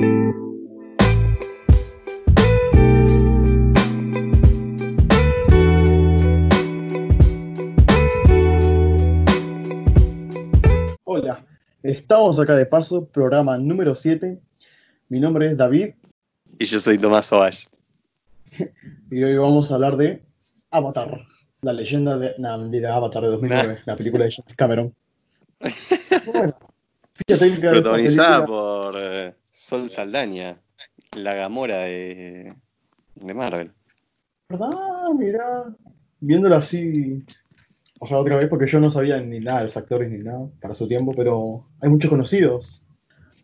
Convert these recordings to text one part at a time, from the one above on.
Hola, estamos acá de paso, programa número 7. Mi nombre es David Y yo soy Tomás Ovalle. y hoy vamos a hablar de Avatar, la leyenda de. No, mentira, Avatar de 2009, la película de James Cameron. Bueno, Protagonizada por eh, Sol Saldaña, la Gamora de, de Marvel. ¿Verdad? Mirá. Viéndolo así. O sea, otra vez, porque yo no sabía ni nada de los actores ni nada para su tiempo, pero hay muchos conocidos.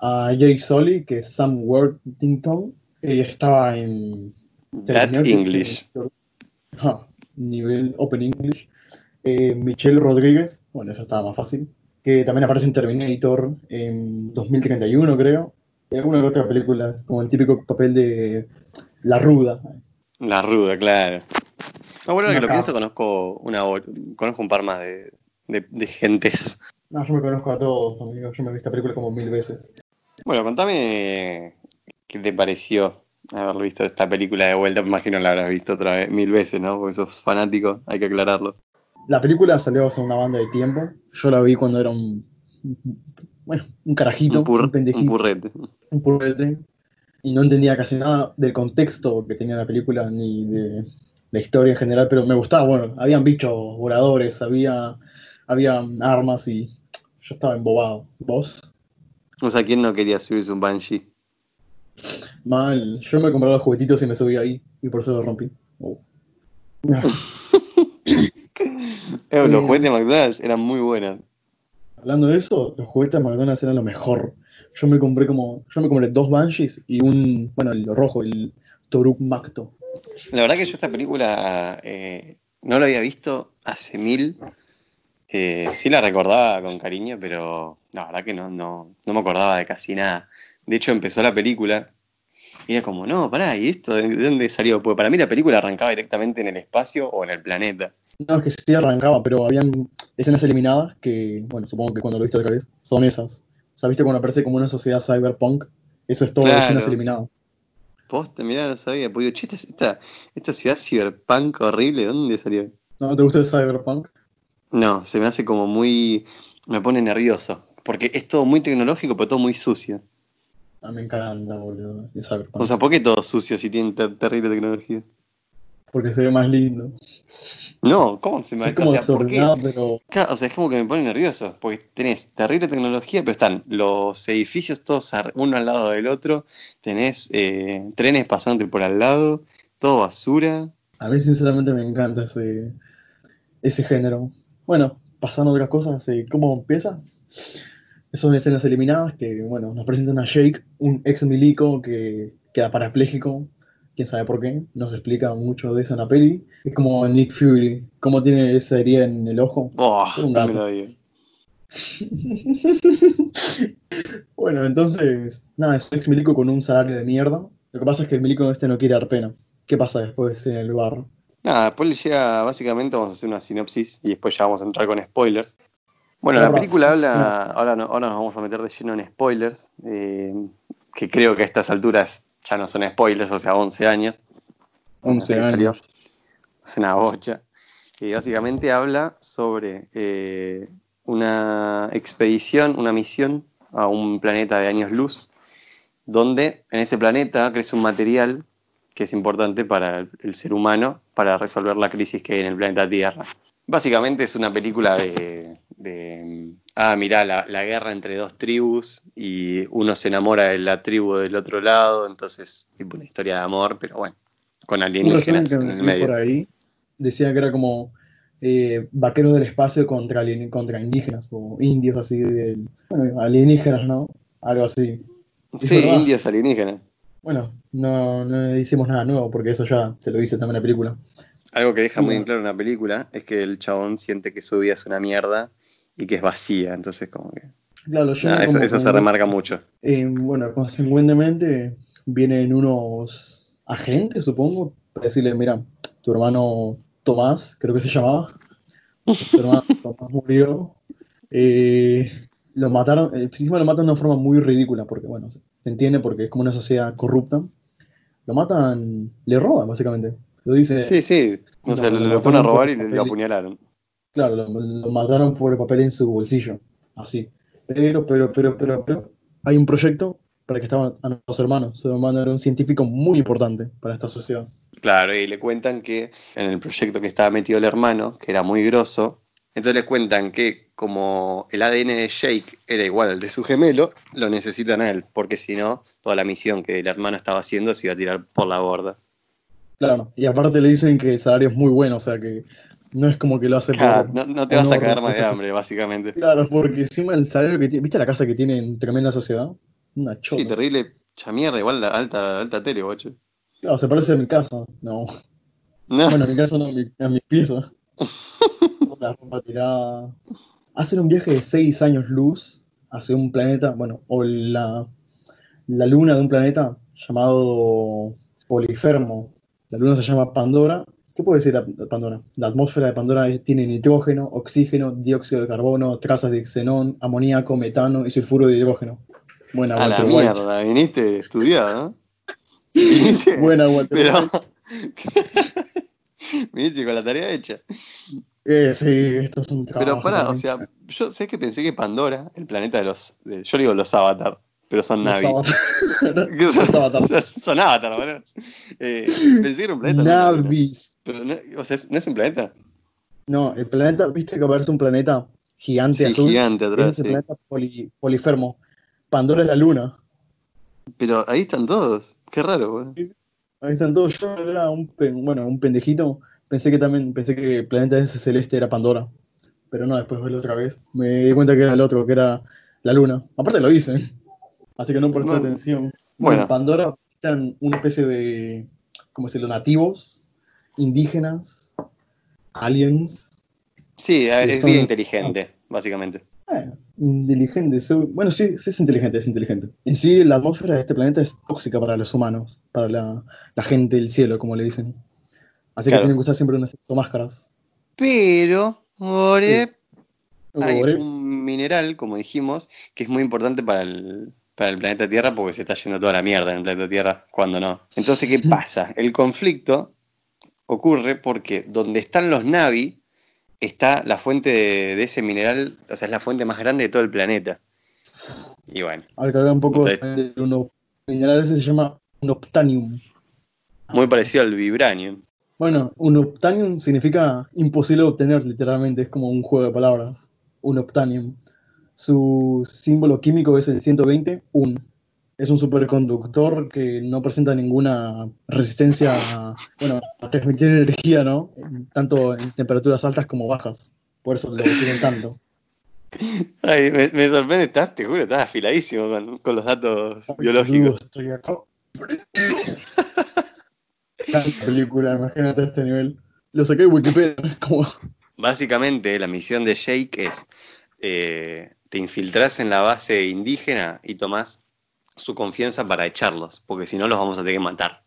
A Jake Sully, que es Sam Worthington, ella estaba en. That Terminator, English. Ajá, nivel Open English. Eh, Michelle Rodríguez, bueno, eso estaba más fácil. Que también aparece en Terminator en 2031, creo. Y alguna que otra película, como el típico papel de La Ruda. La ruda, claro. No, bueno, que lo pienso, conozco una conozco un par más de, de, de gentes. No, yo me conozco a todos, amigo. Yo me vi esta película como mil veces. Bueno, contame qué te pareció haber visto esta película de vuelta. Me imagino la habrás visto otra vez, mil veces, ¿no? Porque sos fanático, hay que aclararlo. La película salió hace una banda de tiempo. Yo la vi cuando era un. Bueno, un carajito, Un, pur- un pendejito, purrete. un purrete. Y no entendía casi nada del contexto que tenía la película ni de la historia en general, pero me gustaba. Bueno, habían bichos voladores, había, había armas y yo estaba embobado. ¿Vos? O sea, ¿quién no quería subirse un Banshee? Mal. Yo me compraba los juguetitos y me subí ahí y por eso lo rompí. Oh. Eh, los Sí. juguetes de McDonald's eran muy buenos. Hablando de eso, los juguetes de McDonald's eran lo mejor. Yo me compré como. Yo me compré dos Banshees y un. Bueno, el rojo, el Toruk Macto. La verdad que yo esta película eh, no la había visto hace mil. Eh, sí la recordaba con cariño, pero la verdad que no, no, no me acordaba de casi nada. De hecho, empezó la película y era como, no, pará, ¿y esto de dónde salió? Porque para mí la película arrancaba directamente en el espacio o en el planeta. No, es que sí arrancaba, pero habían escenas eliminadas que, bueno, supongo que cuando lo viste otra vez, son esas. O sea, viste cuando aparece como una sociedad cyberpunk, eso es todo Claro. escenas eliminadas. Posta, mirá, no sabía. Digo, che, esta, esta, ciudad cyberpunk horrible, ¿dónde salió? ¿No te gusta el cyberpunk? No, se me hace como muy. Me pone nervioso. Porque es todo muy tecnológico, pero todo muy sucio. A mí me encanta, boludo, el cyberpunk. O sea, ¿por qué todo sucio si tienen ter- terrible tecnología? Porque se ve más lindo. No, ¿cómo se me Es como o sea, pero o sea, es como que me pone nervioso. Porque tenés terrible tecnología, pero están los edificios todos uno al lado del otro. Tenés eh, trenes pasando por al lado. Todo basura. a mí sinceramente me encanta ese, ese género. Bueno, pasando a otras cosas, eh, ¿cómo empieza? Son escenas eliminadas que, bueno, nos presentan a Jake, un ex milico que queda parapléjico, quién sabe por qué, no se explica mucho de eso en la peli. Es como Nick Fury, cómo tiene esa herida en el ojo. Oh, Un no gato. me bueno, entonces, nada, es un ex milico con un salario de mierda. Lo que pasa es que el milico este no quiere dar pena. ¿Qué pasa después en el bar? Nada, después le llega, básicamente vamos a hacer una sinopsis y después ya vamos a entrar con spoilers. Bueno, la película habla, ahora, no- ahora nos vamos a meter de lleno en spoilers, eh, que creo que a estas alturas ya no son spoilers, o sea, 11 años. 11 Ahí años. salió. Es una bocha. Y básicamente habla sobre eh, una expedición, una misión a un planeta de años luz, donde en ese planeta crece un material que es importante para el, el ser humano para resolver la crisis que hay en el planeta Tierra. Básicamente es una película de, de, ah, mirá, la, la guerra entre dos tribus y uno se enamora de la tribu del otro lado, entonces tipo una historia de amor, pero bueno, con alienígenas en el medio. por ahí decía que era como eh, vaqueros del espacio contra, alien- contra indígenas o indios así, del, bueno, alienígenas, ¿no? Algo así. Sí, verdad. indios alienígenas. Bueno, no, no decimos nada nuevo porque eso ya se lo dice también la película. Algo que deja muy en claro en la película es que el chabón siente que su vida es una mierda y que es vacía, entonces como que... Claro, yo eso eso se remarca mucho. eh, bueno, consecuentemente vienen unos agentes, supongo, para decirle, mira, tu hermano Tomás, creo que se llamaba, tu hermano Tomás murió, eh, lo mataron, eh, encima lo matan de una forma muy ridícula, porque bueno, se entiende porque es como una sociedad corrupta. Lo matan, le roban básicamente. Lo dice. Sí, sí. No, No, sé, lo lo, fueron a robar y le, apuñalaron. Claro, lo, lo mataron por el papel en su bolsillo. Así. Pero, pero, pero, pero, pero. Hay un proyecto para que estaban a los hermanos. Su hermano era un científico muy importante para esta sociedad. Claro, y le cuentan que en el proyecto que estaba metido el hermano, que era muy grosso, entonces le cuentan que como el ADN de Jake era igual al de su gemelo, lo necesitan a él, porque si no, toda la misión que el hermano estaba haciendo se iba a tirar por la borda. Claro. Y aparte le dicen que el salario es muy bueno, o sea que no es como que lo hace Claro, por. no, no te vas a caer más de hambre, básicamente. Claro, porque encima el salario que tiene. ¿Viste la casa que tiene en tremenda sociedad? Una chota. Sí, terrible cha mierda, igual la alta, alta tele, bocho. Claro, se parece a mi casa. No. No, Bueno, a mi casa no, a, mi, a mis piezas. La ropa tirada. Hacen un viaje de 6 años luz hacia un planeta, bueno, o la, la luna de un planeta llamado Polifermo. La luna se llama Pandora. ¿Qué puede decir la- Pandora? La atmósfera de Pandora tiene nitrógeno, oxígeno, dióxido de carbono, trazas de xenón, amoníaco, metano y sulfuro de hidrógeno. Buena, a la Walter White. mierda, viniste estudiado, ¿no? Viniste, Buena, Walter pero... Viniste con la tarea hecha. Eh, sí, esto es un Pero trabajo pará, o sea, yo sé que pensé que Pandora, el planeta de los. de- yo digo los Avatar, pero son Navi. Que son, avatars. son Avatar, boludo. Eh, pensé que era un planeta. Navis. Pero no, o sea, ¿no es un planeta? No, el planeta, viste que aparece un planeta gigante Sí, azul. gigante atrás, Ese sí. planeta poli- polifermo. Pandora es la luna. Pero ahí están todos. Qué raro, boludo. Ahí están todos. Yo era un, pen- bueno, un pendejito. Pensé que también, pensé que el planeta ese celeste era Pandora. Pero no, después verlo otra vez. Me di cuenta que era el otro, que era la luna. Aparte lo dicen. Así que no presté Bueno, atención. Bueno, en Pandora están una especie de, ¿cómo decirlo? Nativos, indígenas, aliens. Sí, es son- vida inteligente, básicamente. Bueno, inteligente. Bueno, sí, sí es inteligente, es inteligente. En sí, la atmósfera de este planeta es tóxica para los humanos, para la, la gente del cielo, como le dicen. Así Claro. que tienen que usar siempre unas máscaras. Pero, More, hay un mineral, como dijimos, que es muy importante para el, para el planeta Tierra porque se está yendo toda la mierda en el planeta Tierra cuando no. Entonces, ¿qué pasa? El conflicto ocurre porque donde están los Navi está la fuente de, de ese mineral, o sea, es la fuente más grande de todo el planeta. Y bueno, A ver, que un poco Ok. de uno mineral ese se llama un optanium. muy parecido al vibranium. Bueno, un optanium significa imposible de obtener, literalmente, es como un juego de palabras. Un optanium. Su símbolo químico es el 120, un. Es un superconductor que no presenta ninguna resistencia a, bueno, a transmitir energía, ¿no? Tanto en temperaturas altas como bajas. Por eso lo tienen tanto. Ay, me, me sorprende, estás, te juro, estás afiladísimo con, con los datos biológicos. Estoy acá. Película, imagínate este nivel. Lo saqué de Wikipedia, como. Básicamente, la misión de Jake es: eh, te infiltrás en la base indígena y tomás su confianza para echarlos, porque si no los vamos a tener que matar.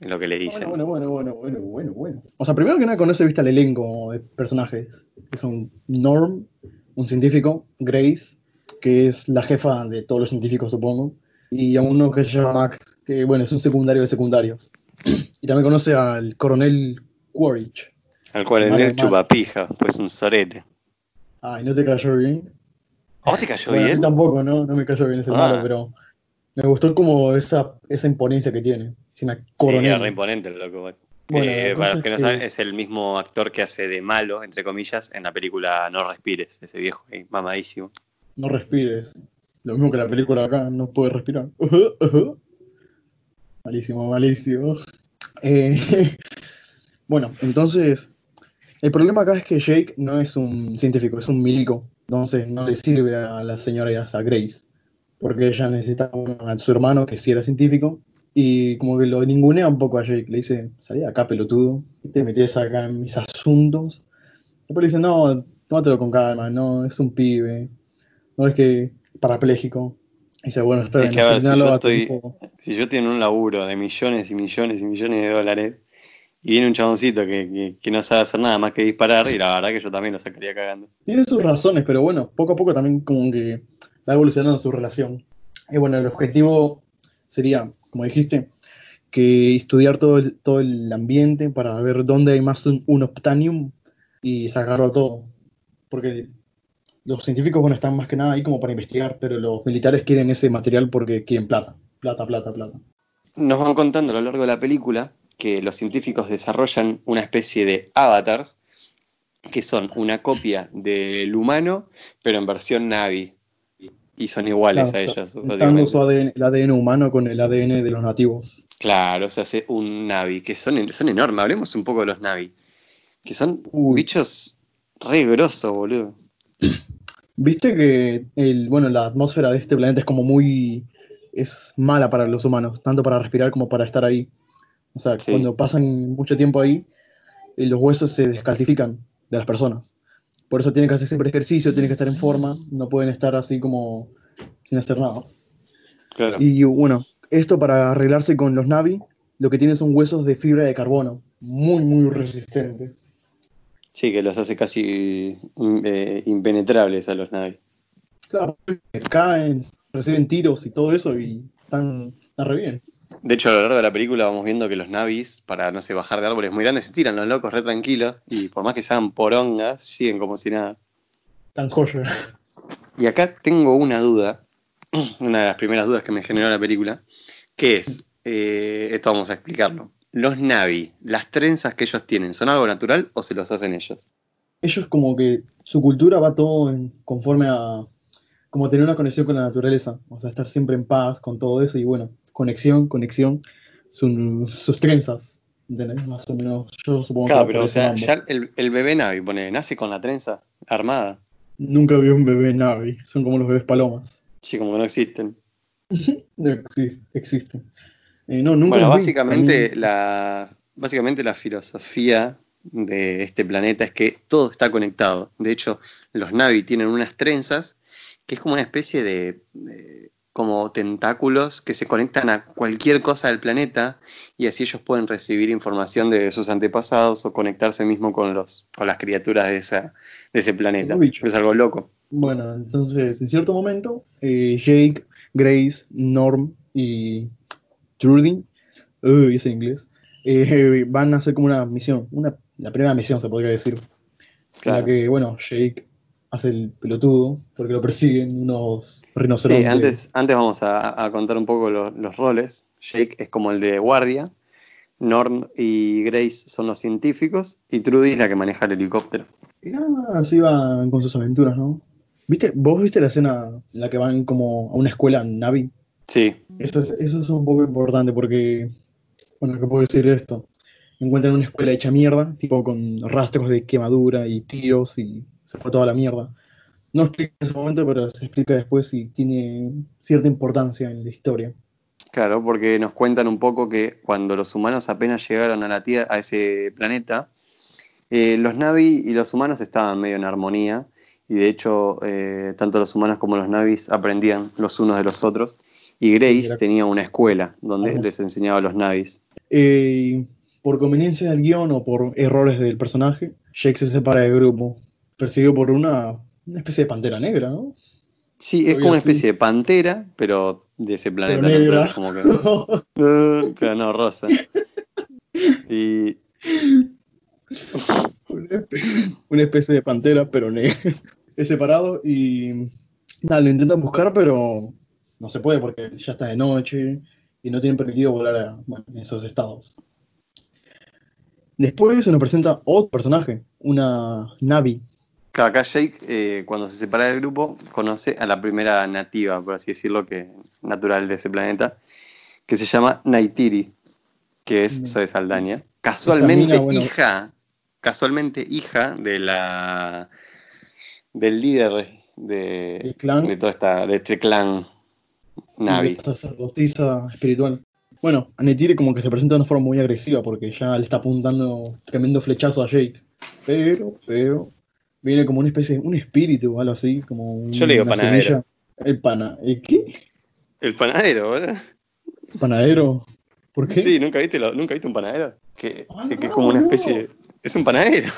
Es lo que le dicen. Bueno, bueno, bueno, bueno, bueno, bueno. O sea, primero que nada conoce, viste, el elenco de personajes. Que son Norm, un científico, Grace, que es la jefa de todos los científicos, supongo, y a uno que se llama Max, que bueno, es un secundario de secundarios. Y también conoce al coronel Quaritch. Al cual Malo, el malo. chupapija, pues un sorete. Ay, ¿no te cayó bien? ¿A vos te cayó Bueno, a mí bien? tampoco, ¿no? No me cayó bien ese Ah. malo, pero me gustó como esa, esa imponencia que tiene. Es una Sí, coronel. era re imponente el loco. bueno. Bueno, Eh, para los que no es saben, que- es el mismo actor que hace de malo, entre comillas, en la película No Respires, ese viejo ahí, mamadísimo. No respires. Lo mismo que la película acá, no puede respirar. Malísimo, malísimo. Eh, bueno, entonces, el problema acá es que Jake no es un científico, es un milico. Entonces no le sirve a la señora y a Grace. Porque ella necesita a su hermano que sí era científico. Y como que lo ningunea un poco a Jake. Le dice, salí de acá, pelotudo. ¿Qué te metes acá en mis asuntos? Después le dice, no, tómatelo con calma, no, es un pibe. No es que parapléjico. Y dice, bueno, espera, Es que, a ver, si asignalo yo a tu estoy- hijo. Si yo tengo un laburo de millones y millones y millones de dólares Y viene un chaboncito que, que- que no sabe hacer nada más que disparar, y la verdad que yo también lo sacaría cagando. Tiene sus razones, pero bueno, poco a poco también como que va evolucionando su relación. Y bueno, el objetivo sería, como dijiste, que estudiar todo el, todo el ambiente para ver dónde hay más un, un optanium y sacarlo todo. Porque los científicos, bueno, están más que nada ahí como para investigar, pero los militares quieren ese material porque quieren plata. Plata, plata, plata. Nos van contando a lo largo de la película que los científicos desarrollan una especie de avatars que son una copia del humano, pero en versión Navi. Y son iguales Claro, a ellos. Está dando básicamente. su ADN, el ADN humano con el ADN de los nativos. Claro, se hace un Navi, que son, son enormes. Hablemos un poco de los Navi. Que son Uy. bichos re grosos, boludo. Viste que el, bueno, la atmósfera de este planeta es como muy, es mala para los humanos, tanto para respirar como para estar ahí. O sea, Sí. cuando pasan mucho tiempo ahí, eh, los huesos se descalcifican de las personas. Por eso tienen que hacer siempre ejercicio, tienen que estar en forma, no pueden estar así como sin hacer nada. Claro. Y bueno, esto para arreglarse con los Navi, lo que tienen son huesos de fibra de carbono, muy, muy resistentes. Sí, que los hace casi mm, eh, impenetrables a los Navi. Claro, caen, reciben tiros y todo eso y están, están re bien. De hecho, a lo largo de la película vamos viendo que los navis, para no sé, bajar de árboles muy grandes, se tiran los locos re tranquilos y por más que se hagan porongas, siguen como si nada. Tan joya. Y acá tengo una duda, una de las primeras dudas que me generó la película, que es, eh, esto vamos a explicarlo. Los navi, las trenzas que ellos tienen, ¿son algo natural o se los hacen ellos? Ellos como que su cultura va todo en- conforme a como tener una conexión con la naturaleza, o sea, estar siempre en paz con todo eso y bueno, conexión, conexión, su- sus trenzas, ¿entendés? Más o menos, yo supongo que Claro, va pero o sea, ya el, el bebé navi, pone, nace con la trenza armada. Nunca vi un bebé Navi, son como los bebés palomas. Sí, como que no existen. No existe, existen. Eh, no, nunca Bueno, básicamente la, básicamente la filosofía de este planeta es que todo está conectado. De hecho, los Navi tienen unas trenzas que es como una especie de eh, como tentáculos que se conectan a cualquier cosa del planeta y así ellos pueden recibir información de sus antepasados o conectarse mismo con los con las criaturas de esa de ese planeta. Es algo loco. Bueno, entonces, en cierto momento, eh, Jake, Grace, Norm y Trudy, uy, inglés, eh, van a hacer como una misión, una, la primera misión se podría decir, en Claro. la que, bueno, Jake hace el pelotudo porque lo persiguen unos Sí, rinocerontes. antes, antes vamos a, a contar un poco lo- los roles. Jake es como el de guardia, Norm y Grace son los científicos y Trudy es la que maneja el helicóptero. Y nada, así van con sus aventuras, ¿no? ¿Viste? ¿Vos viste la escena en la que van como a una escuela en Navi? Sí, Eso es, eso es un poco importante porque, bueno, ¿qué puedo decir de esto? Encuentran una escuela hecha mierda, tipo con rastros de quemadura y tiros y se fue toda la mierda. No explica en ese momento, pero se explica después y tiene cierta importancia en la historia. claro, porque nos cuentan un poco que cuando los humanos apenas llegaron a la Tierra, a ese planeta, eh, los Navi y los humanos estaban medio en armonía y de hecho eh, tanto los humanos como los Navis aprendían los unos de los otros y Grace tenía una escuela donde Ajá. les enseñaba a los Navis. Eh, por conveniencia del guion o por errores del personaje, Jake se separa del grupo, perseguido por una, una especie de pantera negra, ¿no? Sí, es como una especie de pantera, pero de ese planeta. Pero ¿no? negra. Entonces, como que- Eh, claro, no, rosa. Y una, especie, de pantera, pero negra. Es separado y nada, lo intentan buscar, pero no se puede porque ya está de noche y no tienen permitido volar a bueno, esos estados. Después se nos presenta otro personaje, una Navi. Claro, acá Jake, eh, cuando se separa del grupo, conoce a la primera nativa, por así decirlo, que natural de ese planeta, que se llama Naitiri, que es. Zoe Saldaña. Casualmente bueno. hija, casualmente hija de la del líder de, clan. de toda esta, de este clan Navi. Sacerdotisa espiritual. Bueno, Anetire como que se presenta de una forma muy agresiva porque ya le está apuntando tremendo flechazo a Jake. Pero, pero, viene como una especie de, un espíritu o algo así, como un- Yo le digo panadero. semilla. El pana, ¿el qué? El panadero, ¿verdad? ¿Panadero? ¿Por qué? Sí, ¿nunca viste, lo- ¿nunca viste un panadero? Que, Ah, que es como una especie. Es un panadero.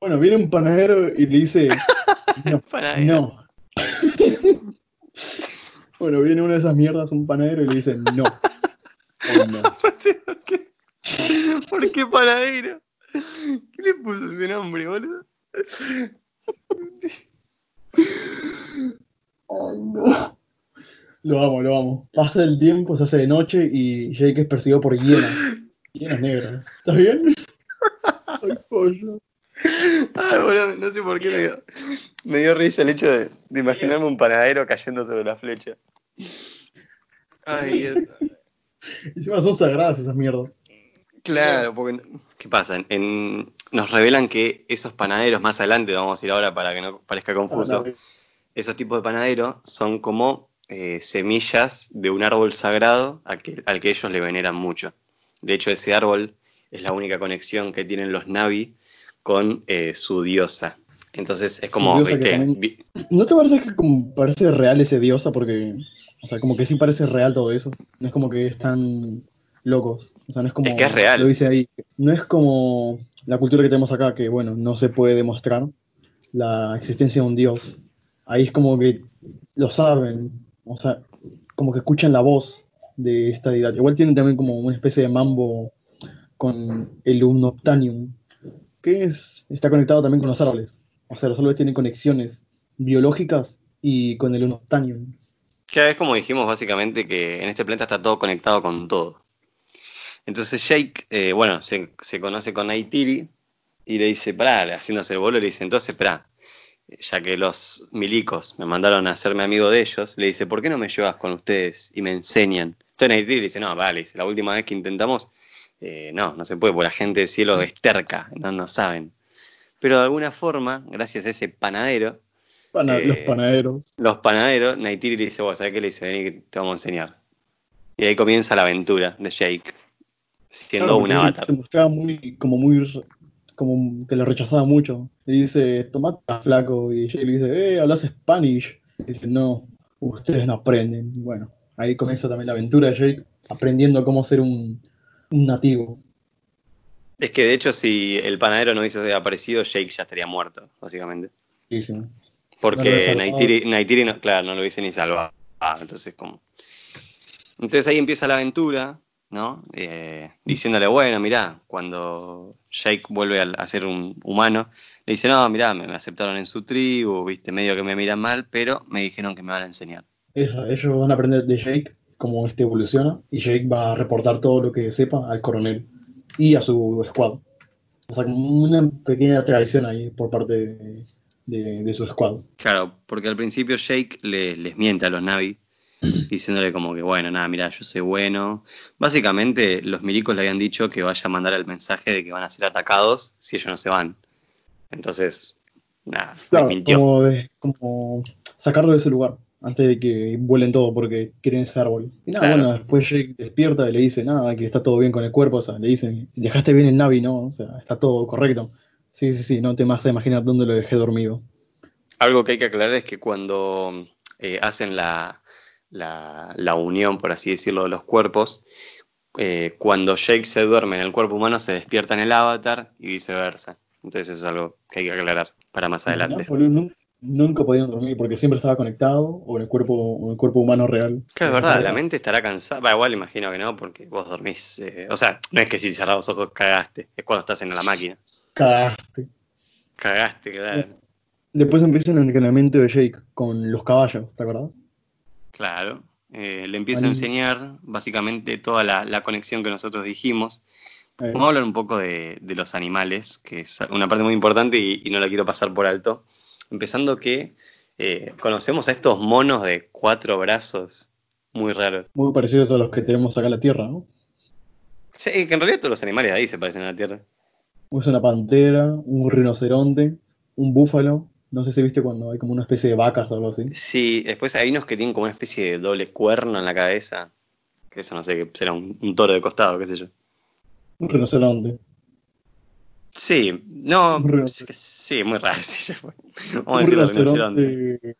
Bueno, viene un panadero y le dice, no, panadero. no. bueno, viene una de esas mierdas, un panadero, y le dice, no. Oh, no. ¿Por qué panadero? ¿Qué le puso ese nombre, boludo? Ay, no. Lo amo, lo amo. Pasa el tiempo, se hace de noche y Jake es perseguido por hienas. Hienas negras. ¿Estás bien? Ay, pollo. Ay, boludo, no sé por qué me dio, me dio risa el hecho de, de imaginarme un panadero cayendo sobre la flecha. Ay, Dios. Encima son sagradas esas mierdas. Claro, porque. ¿Qué pasa? En- en- nos revelan que esos panaderos, más adelante, vamos a ir ahora para que no parezca confuso, esos tipos de panaderos son como eh, semillas de un árbol sagrado al que, al que ellos le veneran mucho. De hecho, ese árbol es la única conexión que tienen los Navi con eh, su diosa. Entonces es como, ¿No te parece que como parece real ese diosa? Porque, o sea, como que sí parece real todo eso. No es como que están locos. O sea, no es como. Es que es real. Lo dice ahí. No es como la cultura que tenemos acá, que, bueno, no se puede demostrar la existencia de un dios. Ahí es como que lo saben. O sea, como que escuchan la voz de esta deidad. Igual tienen también como una especie de mambo con el Unobtanium, que es, está conectado también con los árboles. O sea, los árboles tienen conexiones biológicas y con el Unobtanium. Que es como dijimos básicamente que en este planeta está todo conectado con todo. Entonces Jake, eh, bueno, se, se conoce con Neytiri y le dice, pará, haciéndose el bolo, le dice, entonces, pará, ya que los milicos me mandaron a hacerme amigo de ellos, le dice, ¿por qué no me llevas con ustedes y me enseñan? Entonces Neytiri le dice, no, vale, dice, la última vez que intentamos, eh, no, no se puede, porque la gente del cielo es terca, no no saben. Pero de alguna forma, gracias a ese panadero, Pana- Eh, los panaderos. los panaderos, Neytiri le dice, vos, ¿sabés qué le dice? Vení que te vamos a enseñar. Y ahí comienza la aventura de Jake, siendo Claro, un avatar. Se mostraba muy, como muy, como que lo rechazaba mucho. Le dice, tomate flaco. Y Jake le dice, eh, hablas Spanish. Y dice, no, ustedes no aprenden. Y bueno, ahí comienza también la aventura de Jake, aprendiendo cómo ser un, un nativo. Es que de hecho, si el panadero no hubiese aparecido, Jake ya estaría muerto, básicamente. Sí, sí. No Porque salvado. Neytiri, Neytiri no, claro, no lo hubiese ni salvado. Ah, entonces, como. Entonces ahí empieza la aventura, ¿no? Eh, diciéndole, bueno, mirá, cuando Jake vuelve a, a ser un humano, le dice, no, mirá, me, me aceptaron en su tribu, viste, medio que me miran mal, pero me dijeron que me van a enseñar. Ellos van a aprender de Jake cómo este evoluciona. Y Jake va a reportar todo lo que sepa al coronel y a su squad. O sea, una pequeña traición ahí por parte de, de- de su squad. Claro, porque al principio Jake le- les miente a los Navi, diciéndole como que, bueno, nada, mira, yo soy bueno. Básicamente, los milicos le habían dicho que vaya a mandar el mensaje de que van a ser atacados si ellos no se van. Entonces, nada, Claro, mintió. como, de- como sacarlo de ese lugar antes de que vuelen todo porque quieren ese árbol. Y nada, Claro. bueno, después Jake despierta y le dice, nada, que está todo bien con el cuerpo. O sea, le dicen, dejaste bien el Navi, ¿no? O sea, está todo correcto. Sí, sí, sí, no te vas a imaginar dónde lo dejé dormido. Algo que hay que aclarar es que cuando eh, hacen la, la- la unión, por así decirlo, de los cuerpos, eh, cuando Jake se duerme en el cuerpo humano, se despierta en el avatar y viceversa. Entonces eso es algo que hay que aclarar para más adelante. No, nunca podían dormir porque siempre estaba conectado o en el cuerpo, o el cuerpo humano real. Claro, es verdad, la mente estará cansada. Va, igual imagino que no, porque vos dormís. eh, o sea, no es que si cerrás los ojos cagaste, es cuando estás en la máquina. Cagaste. Cagaste, claro. Después empieza el entrenamiento de Jake con los caballos, ¿te acordás? Claro. Eh, le empieza a enseñar básicamente toda la, la conexión que nosotros dijimos. Vamos a hablar un poco de, de los animales, que es una parte muy importante y, y no la quiero pasar por alto. Empezando que eh, conocemos a estos monos de cuatro brazos muy raros. muy parecidos a los que tenemos acá en la Tierra, ¿no? Sí, que en realidad todos los animales de ahí se parecen a la Tierra. Es una pantera, un rinoceronte, un búfalo. No sé si viste cuando hay como una especie de vacas o algo así. Sí, después hay unos que tienen como una especie de doble cuerno en la cabeza. Que eso no sé, que será un, un toro de costado, qué sé yo. Un rinoceronte. Sí, no, Un sí, muy raro. sí. Vamos a un decirlo rinoceronte. rinoceronte.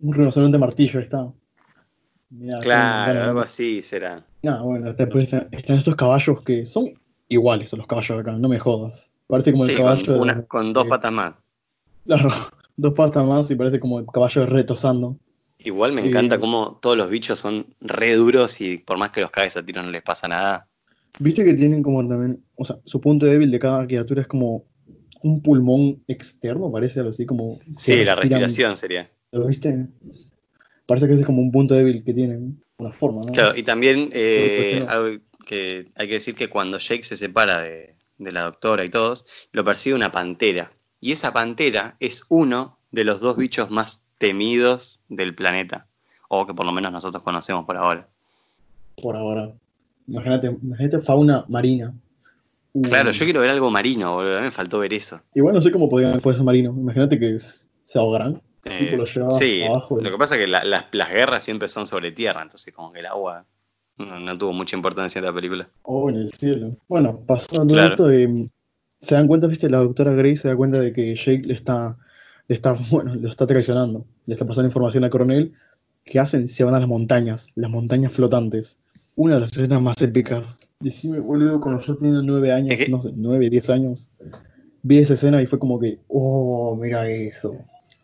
Un rinoceronte martillo, está. Mirá, Claro, algo así será. Nada, bueno, después están estos caballos que son iguales a los caballos de acá, no me jodas. Parece como el Sí, caballo con, de- una- con dos patas más. Claro, dos patas más y parece como el caballo retosando. Igual me encanta cómo todos los bichos son re duros y por más que los cagues a tiro no les pasa nada. Viste que tienen como también, o sea, su punto débil de cada criatura es como un pulmón externo, parece algo así como... Sí, la respiración sería. ¿Lo viste? Parece que ese es como un punto débil que tienen, una forma, ¿no? Claro, y también eh, algo que hay que decir que cuando Jake se separa de, de la doctora y todos, lo persigue una pantera. Y esa pantera es uno de los dos bichos más temidos del planeta. O que por lo menos nosotros conocemos por ahora. Por ahora. Imagínate, imagínate fauna marina. Claro, yo quiero ver algo marino, boludo. A mí me faltó ver eso. Igual no sé cómo podrían fuerza marino. Imagínate que se ahogarán. Eh, Tipo, lo sí, abajo lo que pasa es que la- las, las guerras siempre son sobre tierra, entonces como que el agua no, no tuvo mucha importancia en la película. Oh, en el cielo. Bueno, pasando Claro. esto, eh, se dan cuenta, viste, la doctora Gray se da cuenta de que Jake le está, le está, bueno, lo está traicionando. Le está pasando información al coronel. ¿Qué hacen? Se van a las montañas, las montañas flotantes. Una de las escenas más épicas. Decime, boludo, cuando yo tenía nueve años, que- no sé, nueve, diez años, vi esa escena y fue como que, oh, mira eso.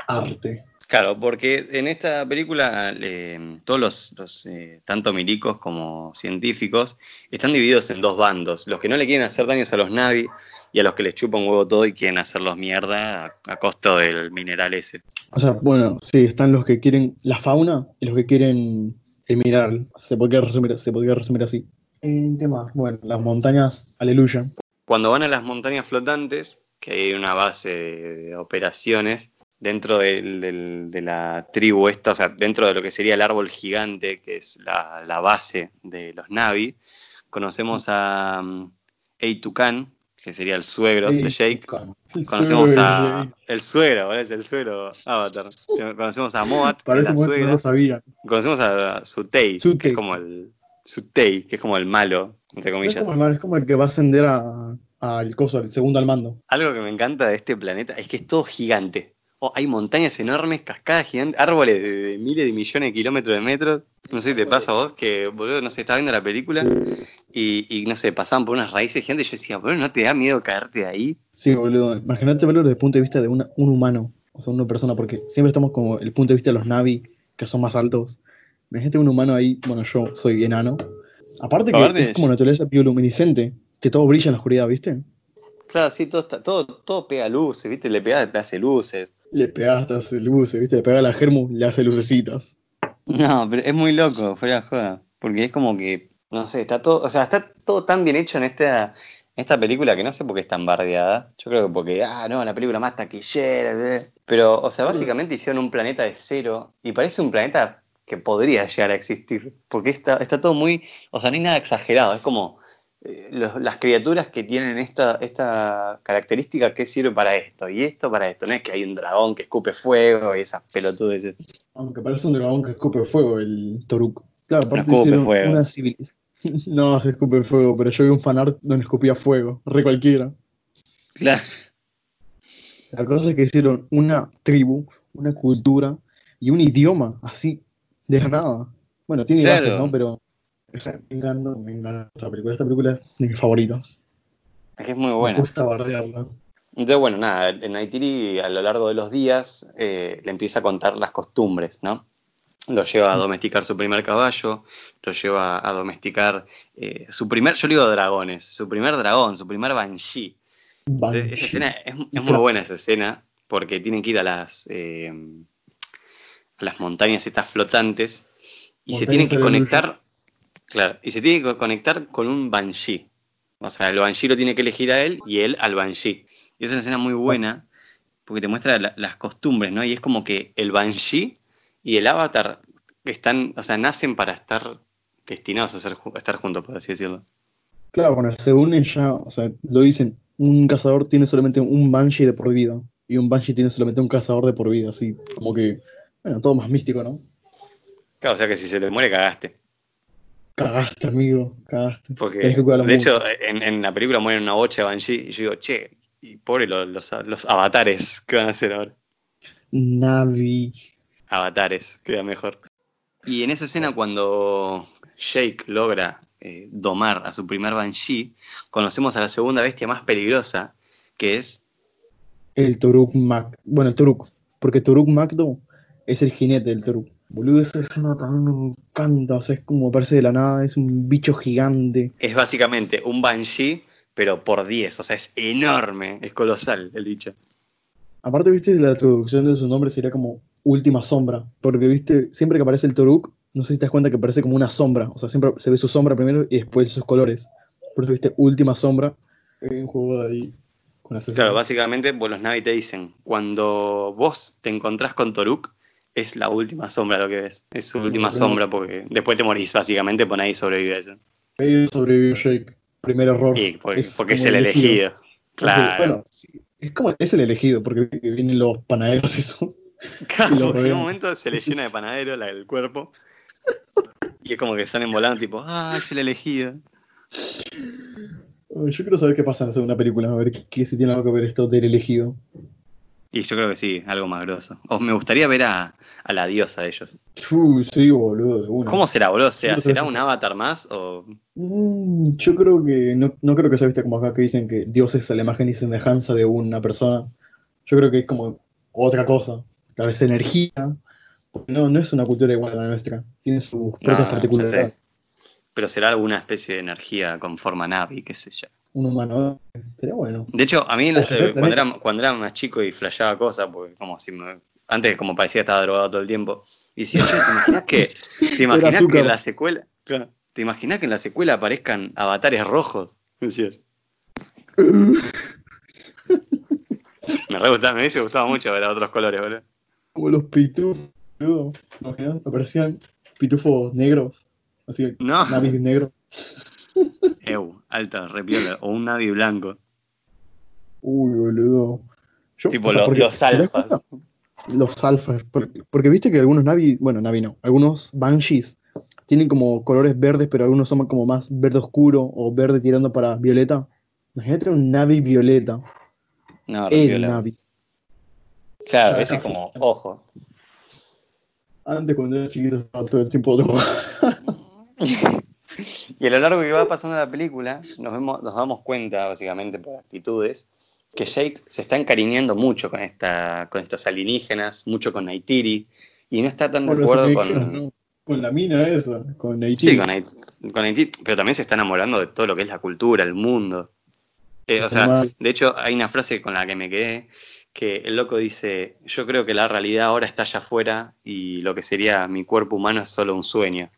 Arte. Claro, porque en esta película eh, todos los, los, eh, tanto milicos como científicos están divididos en dos bandos, los que no le quieren hacer daños a los Navi y a los que les chupa un huevo todo y quieren hacerlos mierda a, a costo del mineral ese. O sea, bueno, sí, están los que quieren la fauna y los que quieren el mineral. Se podría resumir, se podría resumir así. Eh, ¿Qué más? Bueno, las montañas, aleluya. Cuando van a las montañas flotantes, que hay una base de, de operaciones dentro del- del- de la tribu esta, o sea, dentro de lo que sería el árbol gigante, que es la, la base de los Navi, conocemos a um, Eitukan, que sería el suegro de Jake. Conocemos a el suegro, ¿vale? Es el suegro Avatar. Conocemos a Moat, que Parece la que no suegra. lo sabían. Conocemos a Sutei, que Sutei. es como el Sutei, que es como el malo, entre Es comillas. como, el, es como el que va a ascender a- al coso, al segundo al mando. Algo que me encanta de este planeta es que es todo gigante. Oh, hay montañas enormes, cascadas gigantes, árboles de, de miles de millones de kilómetros de metros. No sé si te pasa a vos que, boludo, no sé, estaba viendo la película y, y, no sé, pasaban por unas raíces gigantes y yo decía, boludo, ¿no te da miedo caerte de ahí? Sí, boludo. Imagínate verlo desde el punto de vista de una- un humano, o sea, una persona, porque siempre estamos como el punto de vista de los Navi, que son más altos. Imagínate un humano ahí, bueno, yo soy enano. Aparte que Aparte es como naturaleza bioluminiscente, que todo brilla en la oscuridad, ¿viste? Claro, sí, todo, está, todo, todo pega luces, ¿viste? Le pega, le hace luces. Le pegaste, hace luces, ¿viste? Le pega a la germu, le hace lucecitas. No, pero es muy loco, fuera de joda. Porque es como que, no sé, está todo, o sea, está todo tan bien hecho en esta, esta película que no sé por qué es tan bardeada. Yo creo que porque, ah, no, la película más taquillera. Pero, o sea, básicamente hicieron un planeta de cero y parece un planeta que podría llegar a existir. Porque está, está todo muy, o sea, no hay nada exagerado. Es como los- las criaturas que tienen esta, esta característica que sirve para esto y esto para esto. No es que hay un dragón que escupe fuego y esas pelotudes. Aunque parece un dragón que escupe fuego, el Toruk. Claro, aparte escupe hicieron fuego. una civilización. no, se escupe fuego, pero yo vi un fanart donde escupía fuego, re cualquiera. Claro. La cosa es que hicieron una tribu, una cultura y un idioma, así, de la nada. Bueno, tiene Claro. bases, ¿no? Pero me encanta, me encanta esta película. Esta película es de mis favoritos. Es que es muy Me buena. gusta bardearla. Entonces, bueno, nada, en Naitiri a lo largo de los días eh, le empieza a contar las costumbres, ¿no? Lo lleva a domesticar su primer caballo, lo lleva a domesticar eh, su primer, yo le digo dragones, su primer dragón, su primer banshee. Entonces, esa escena es, es muy buena esa escena, porque tienen que ir a las, eh, a las montañas estas flotantes y se tienen que conectar, claro, y se tienen que conectar con un banshee. O sea, el banshee lo tiene que elegir a él y él al banshee. Y es una escena muy buena porque te muestra la- las costumbres, ¿no? Y es como que el banshee y el avatar están, o sea, nacen para estar destinados a, ser, a estar juntos, por así decirlo. Claro, bueno, se unen ya, o sea, lo dicen, un cazador tiene solamente un banshee de por vida y un banshee tiene solamente un cazador de por vida, así como que, bueno, todo más místico, ¿no? Claro, o sea que si se te muere, cagaste. Cagaste, amigo, cagaste. Porque, que de mucho. hecho, en, en la película mueren una bocha de Banshee y yo digo, che, y pobre los, los, los avatares, ¿qué van a hacer ahora? Navi. Avatares, queda mejor. Y en esa escena cuando Jake logra eh, domar a su primer Banshee, conocemos a la segunda bestia más peligrosa, que es... El Toruk Mac. Bueno, el Toruk. Porque Toruk Magdo es el jinete del Toruk. Boludo, esa escena también encanta. O sea, es como aparece de la nada, es un bicho gigante. Es básicamente un Banshee, pero por 10. O sea, es enorme, es colosal el bicho. Aparte, viste, la traducción de su nombre sería como Última Sombra. Porque, viste, siempre que aparece el Toruk, no sé si te das cuenta que parece como una sombra. O sea, siempre se ve su sombra primero y después sus colores. Por eso, viste, Última Sombra. Hay un juego de ahí. Con Claro, básicamente pues, los Navi te dicen, cuando vos te encontrás con Toruk, es la última sombra lo que ves. Es su última sombra porque después te morís, básicamente, por ahí sobrevive eso. Ahí sobrevivió Jake. Primer error. Porque, porque es, el elegido. Claro. Bueno, sí, es como es el elegido, porque vienen los panaderos y eso. Claro, y en un momento se le llena de panadero la, el cuerpo. Y es como que salen volando, tipo, ah, es el elegido. Yo quiero saber qué pasa en la segunda película, a ver qué si tiene algo que ver esto del elegido. Y yo creo que sí, algo más grosso. O me gustaría ver a, a la diosa de ellos. Uy, sí, boludo, de una. ¿Cómo será, boludo? O sea, ¿será un avatar más? O... Mm, yo creo que, no, no creo que sea viste como acá que dicen que Dios es la imagen y semejanza de una persona. Yo creo que es como otra cosa. Tal vez energía. No, no es una cultura igual a la nuestra. Tiene sus propias no, ya particularidades. Pero será alguna especie de energía con forma Navi, qué sé yo. Un humano. Sería bueno. De hecho, a mí eh, cuando, era, cuando era más chico y flasheaba cosas, porque como si me- antes como parecía estaba drogado todo el tiempo, y decía, "Che, ¿te imaginas que, te imaginas que en la secuela, claro, te imaginas que en la secuela aparezcan avatares rojos? Decía. me re gustaba, me hubiese gustado mucho ver a otros colores, boludo. Como los pitufos, boludo. ¿Te imaginas? Aparecían pitufos negros. Así que, No. negros. Eu, alta, repiola, o un Navi blanco. Uy, boludo. Yo- Tipo o sea, los ¿te das alfas. Los alfas. Porque, porque viste que algunos Navi, bueno, Navi no, algunos Banshees tienen como colores verdes, pero algunos son como más verde oscuro o verde tirando para violeta. Imagínate un Navi violeta. No, El repiola. Navi. Claro, ese es como, ojo. Antes cuando era chiquito estaba todo el tiempo drogado. Y a lo largo que va pasando la película, nos, vemos, nos damos cuenta, básicamente por actitudes, que Jake se está encariñando mucho con, esta, con estos alienígenas, mucho con Neytiri, y no está tan de acuerdo con, ¿no? Con la mina esa, con Haití. sí, con, Neytiri, pero también se está enamorando de todo lo que es la cultura, el mundo. Eh, o sea, de hecho, hay una frase con la que me quedé, que el loco dice, yo creo que la realidad ahora está allá afuera y lo que sería mi cuerpo humano es solo un sueño.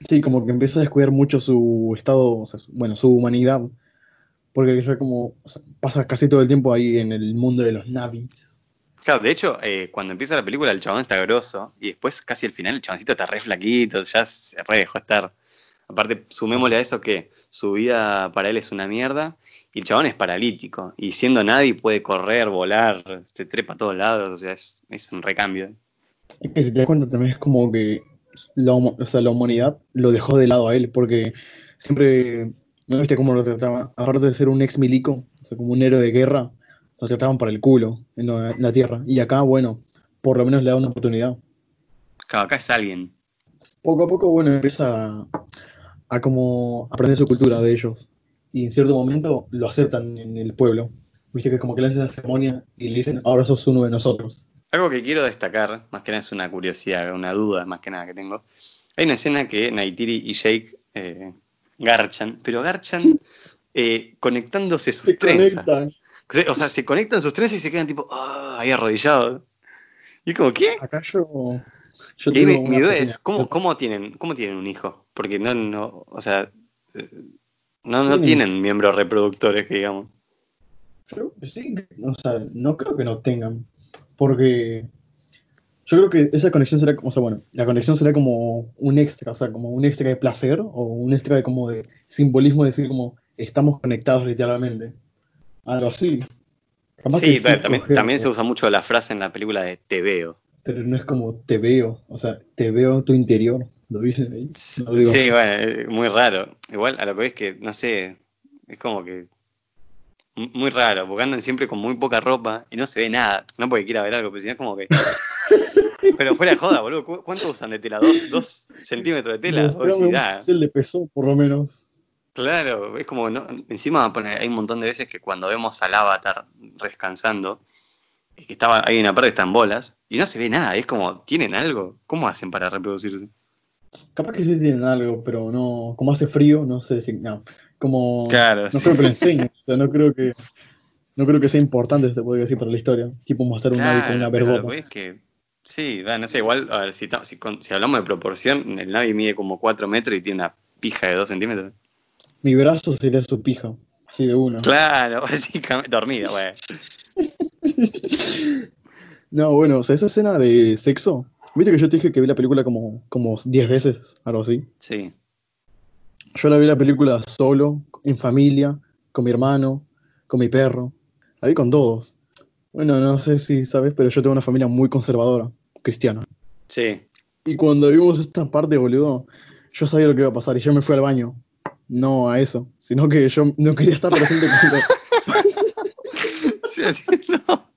Sí, como que empieza a descuidar mucho su estado, o sea, su- bueno, su humanidad. Porque ya como o sea, pasa casi todo el tiempo ahí en el mundo de los navis. Claro, de hecho, eh, cuando empieza la película el chabón está grosso y después casi al final el chaboncito está re flaquito, ya se re dejó estar. Aparte, sumémosle a eso que su vida para él es una mierda y el chabón es paralítico y siendo nadie puede correr, volar, se trepa a todos lados, o sea, es, es un recambio. Es que si te das cuenta también es como que la, o sea, la humanidad lo dejó de lado a él, porque siempre, ¿no viste cómo lo trataban? Aparte de ser un ex milico, o sea, como un héroe de guerra, lo trataban para el culo en la, en la tierra. Y acá, bueno, por lo menos le da una oportunidad. Claro, acá es alguien. Poco a poco, bueno, empieza a, a como aprender su cultura de ellos. Y en cierto momento lo aceptan en el pueblo. Viste que como que le hacen la ceremonia y le dicen, ahora sos uno de nosotros. Algo que quiero destacar, más que nada es una curiosidad, una duda más que nada que tengo. Hay una escena que Naitiri y Jake eh, garchan, pero garchan eh, conectándose sus Se trenzas. conectan. O sea, se conectan sus trenzas y se quedan tipo, ah, ahí arrodillados. Y es como, ¿qué? Acá yo... yo Y mi, duda es, ¿cómo, cómo, tienen, ¿cómo tienen un hijo? Porque no, no, o sea, eh, no, no Tienen- tienen miembros reproductores, digamos. Yo sí, o sea, no creo que no tengan, porque yo creo que esa conexión será, o sea, bueno, la conexión será como un extra, o sea, como un extra de placer o un extra de como de simbolismo, de decir como estamos conectados literalmente, algo así. Capaz Sí, ta- también, coger, también se usa mucho la frase en la película de te veo. pero no es como te veo, o sea, te veo en tu interior, lo dicen ahí. No digo, Sí, bueno, es muy raro. Igual a lo que ves que, no sé, es como que muy raro, porque andan siempre con muy poca ropa y no se ve nada. No porque quiera ver algo, pero si no es como que Pero fuera de joda, boludo. ¿cu- ¿Cuánto usan de tela? ¿Dos, dos centímetros de tela? Un da. pixel de peso, por lo menos. Claro, es como, no, encima hay un montón de veces que cuando vemos al avatar descansando, es que estaba, hay una parte que está en bolas, y no se ve nada, es como, ¿tienen algo? ¿Cómo hacen para reproducirse? Capaz que sí tienen algo, pero no. Como hace frío, no sé si. No. Como. Claro, no sí. creo que lo enseñen. O sea, no creo que. No creo que sea importante, se puede decir, para la historia. Tipo mostrar un Navi con una vergota. que es que, sí, no sé, igual, a ver, si, hablamos de proporción, el Navi mide como 4 metros y tiene una pija de 2 centímetros. Mi brazo sería su pija. Así de una. Claro, básicamente, dormida, güey. No, bueno, o sea, esa escena de sexo. Viste que yo te dije que vi la película como, como 10 veces, algo así. Sí, Yo la vi la película solo, en familia, con mi hermano, con mi perro. La vi con todos. Bueno, no sé si sabes, pero yo tengo una familia muy conservadora, cristiana. sí. Y cuando vimos esta parte, boludo, yo sabía lo que iba a pasar y yo me fui al baño. No a eso, sino que yo no quería estar presente cuando, Se no.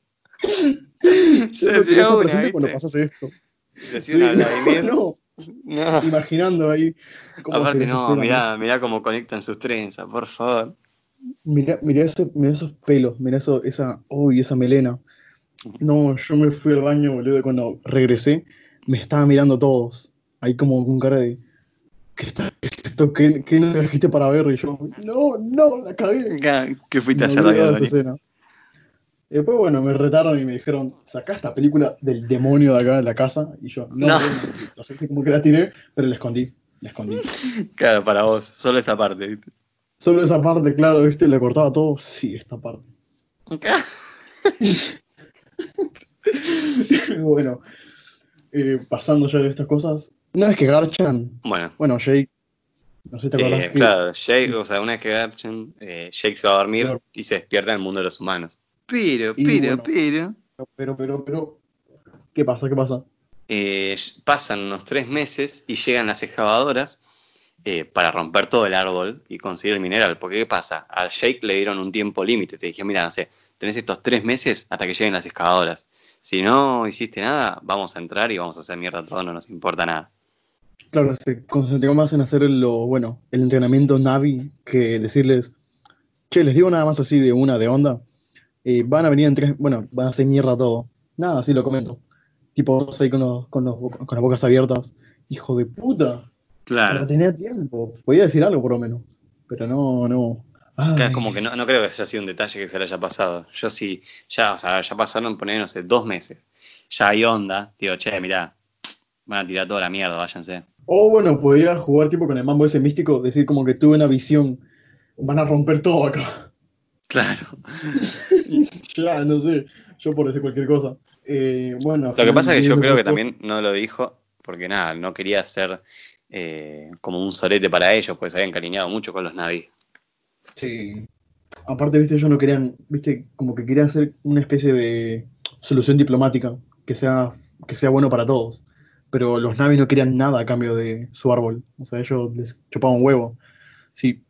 Se no hacía estar una, presente cuando ¿viste? pasase esto. Se hacía una Vladimir. no, No. imaginando ahí cómo Aparte, no, mirá, mirá cómo conectan sus trenzas, por favor. Mirá, mirá, ese- mirá esos pelos, mirá eso, esa, uy, esa melena. No, yo me fui al baño, boludo, y cuando regresé, me estaban mirando todos. Ahí como con cara de, ¿qué, está, esto? ¿Qué, qué no trajiste para ver? Y yo, no, no, la cagué. ¿Qué fuiste a hacer olvidé de David esa Doni? escena. Y después, bueno, me retaron y me dijeron, sacá esta película del demonio de acá de la casa. Y yo, no, No. bueno, o sea, como que la tiré, pero la escondí, la escondí. Claro, para vos, solo esa parte, ¿viste? Solo esa parte, claro, viste, le cortaba todo. Sí, esta parte. bueno, eh, pasando ya de estas cosas, una vez que garchan, Bueno, bueno, Jake, no sé si te acordás. eh, claro, Jake, o sea, una vez que Garchen, eh, Jake se va a dormir Claro. y se despierta en el mundo de los humanos. Pero, Y pero, bueno. pero. Pero, pero, pero, ¿qué pasa? ¿Qué pasa? eh, pasan unos tres meses y llegan las excavadoras eh, para romper todo el árbol y conseguir el mineral. Porque, ¿qué pasa? A Jake le dieron un tiempo límite. Te dije, mira, no sé, tenés estos tres meses hasta que lleguen las excavadoras. Si no hiciste nada, vamos a entrar y vamos a hacer mierda todo, no nos importa nada. Claro, se concentró más en hacer lo, bueno, el entrenamiento Navi que decirles, che, les digo nada más así de una de onda, eh, van a venir en tres, bueno, van a hacer mierda todo. Nada, así lo comento. Tipo, ahí con, los, con, los con las bocas abiertas. Hijo de puta. Pero tenía tiempo. Podía decir algo por lo menos. Pero no, no. Ay, como que no, no creo que haya sido un detalle que se le haya pasado. Yo sí, ya, o sea, ya pasaron, poner, no sé, dos meses. Ya hay onda. Digo, che, mirá, van a tirar toda la mierda, váyanse. O bueno, podía jugar tipo con el mambo ese místico, decir como que tuve una visión. Van a romper todo acá. Claro. ya, no sé. Yo por decir cualquier cosa. Eh, bueno, Lo que pasa es que yo creo que también no lo dijo porque nada, no quería ser eh, como un solete para ellos, pues se habían cariñado mucho con los Navi. Sí. Aparte, viste, ellos no querían, viste, como que querían hacer una especie de solución diplomática que sea, que sea bueno para todos. Pero los Navi no querían nada a cambio de su árbol. O sea, ellos les chupaban un huevo. Sí.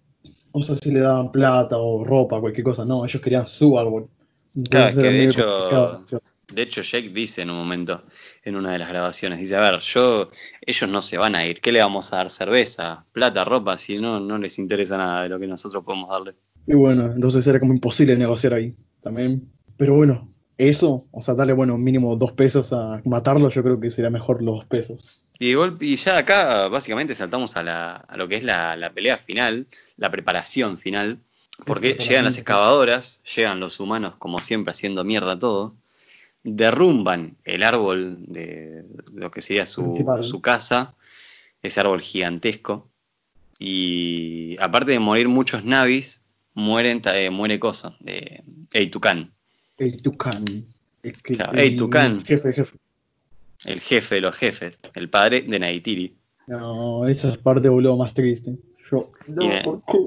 O sea, si le daban plata o ropa, cualquier cosa. No, ellos querían su árbol. Claro, que de hecho-. De hecho, Jake dice en un momento, en una de las grabaciones, dice, a ver, yo, ellos no se van a ir, ¿qué le vamos a dar? ¿Cerveza? ¿Plata? ¿Ropa? Si no, no les interesa nada de lo que nosotros podemos darle. Y bueno, entonces era como imposible negociar ahí también. Pero bueno, eso, o sea, darle, bueno, mínimo dos pesos a matarlo, yo creo que sería mejor los dos pesos. Y, y ya acá básicamente saltamos a, la- a lo que es la, la pelea final, la preparación final, porque llegan las excavadoras, llegan los humanos como siempre haciendo mierda todo, derrumban el árbol de lo que sería su, su casa, ese árbol gigantesco, y aparte de morir muchos navis, mueren, eh, muere Cosa, eh, Eitukan, El Tucán. El. Jefe, jefe. El jefe de los jefes, el padre de Naitiri. No, esa es parte, boludo, más triste. Yo, no, Y ¿por qué?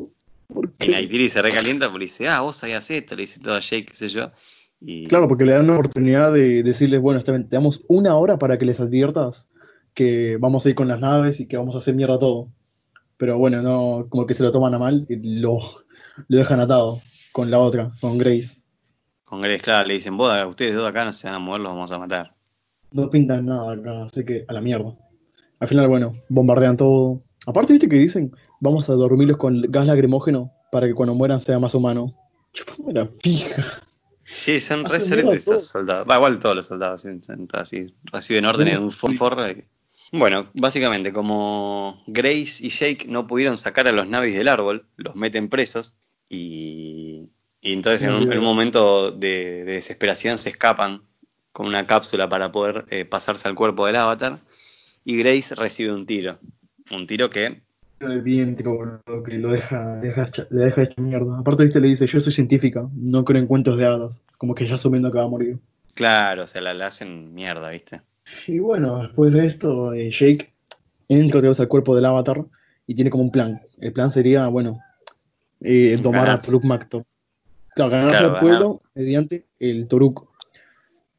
¿Por Y qué? Naitiri se recalienta porque dice, ah, vos sabías esto, le dice todo a Jake, qué sé yo. Y Claro, porque le dan la oportunidad de decirles, bueno, te damos una hora para que les adviertas que vamos a ir con las naves y que vamos a hacer mierda todo. Pero bueno, no, como que se lo toman a mal y lo, lo dejan atado con la otra, con Grace. con Grace, claro, le dicen, vos, ustedes dos acá no se van a mover, los vamos a matar. No pintan nada acá, así que a la mierda. Al final, bueno, bombardean todo. Aparte, viste que dicen, vamos a dormirlos con gas lacrimógeno para que cuando mueran sea más humano. Chupame la pija. Sí, son re excelentes estos soldados. Va, igual todos los soldados así, reciben órdenes de un Bueno, básicamente, como Grace y Jake no pudieron sacar a los navis del árbol, los meten presos y, y entonces en un, en un momento de, de desesperación se escapan con una cápsula para poder eh, pasarse al cuerpo del avatar y Grace recibe un tiro. Un tiro que boludo, que lo deja, deja hecha- le deja hecha mierda. Aparte, viste, le dice, yo soy científica, no creo en cuentos de hadas. Como que ya asumiendo que va a morir. Claro, o sea, la, la hacen mierda, ¿viste? Y bueno, después de esto, eh, Jake entra otra vez al cuerpo del avatar y tiene como un plan. El plan sería, bueno, eh, domar a. Toruk Makto. Claro, ganarse Claro, al pueblo mediante el Toruk.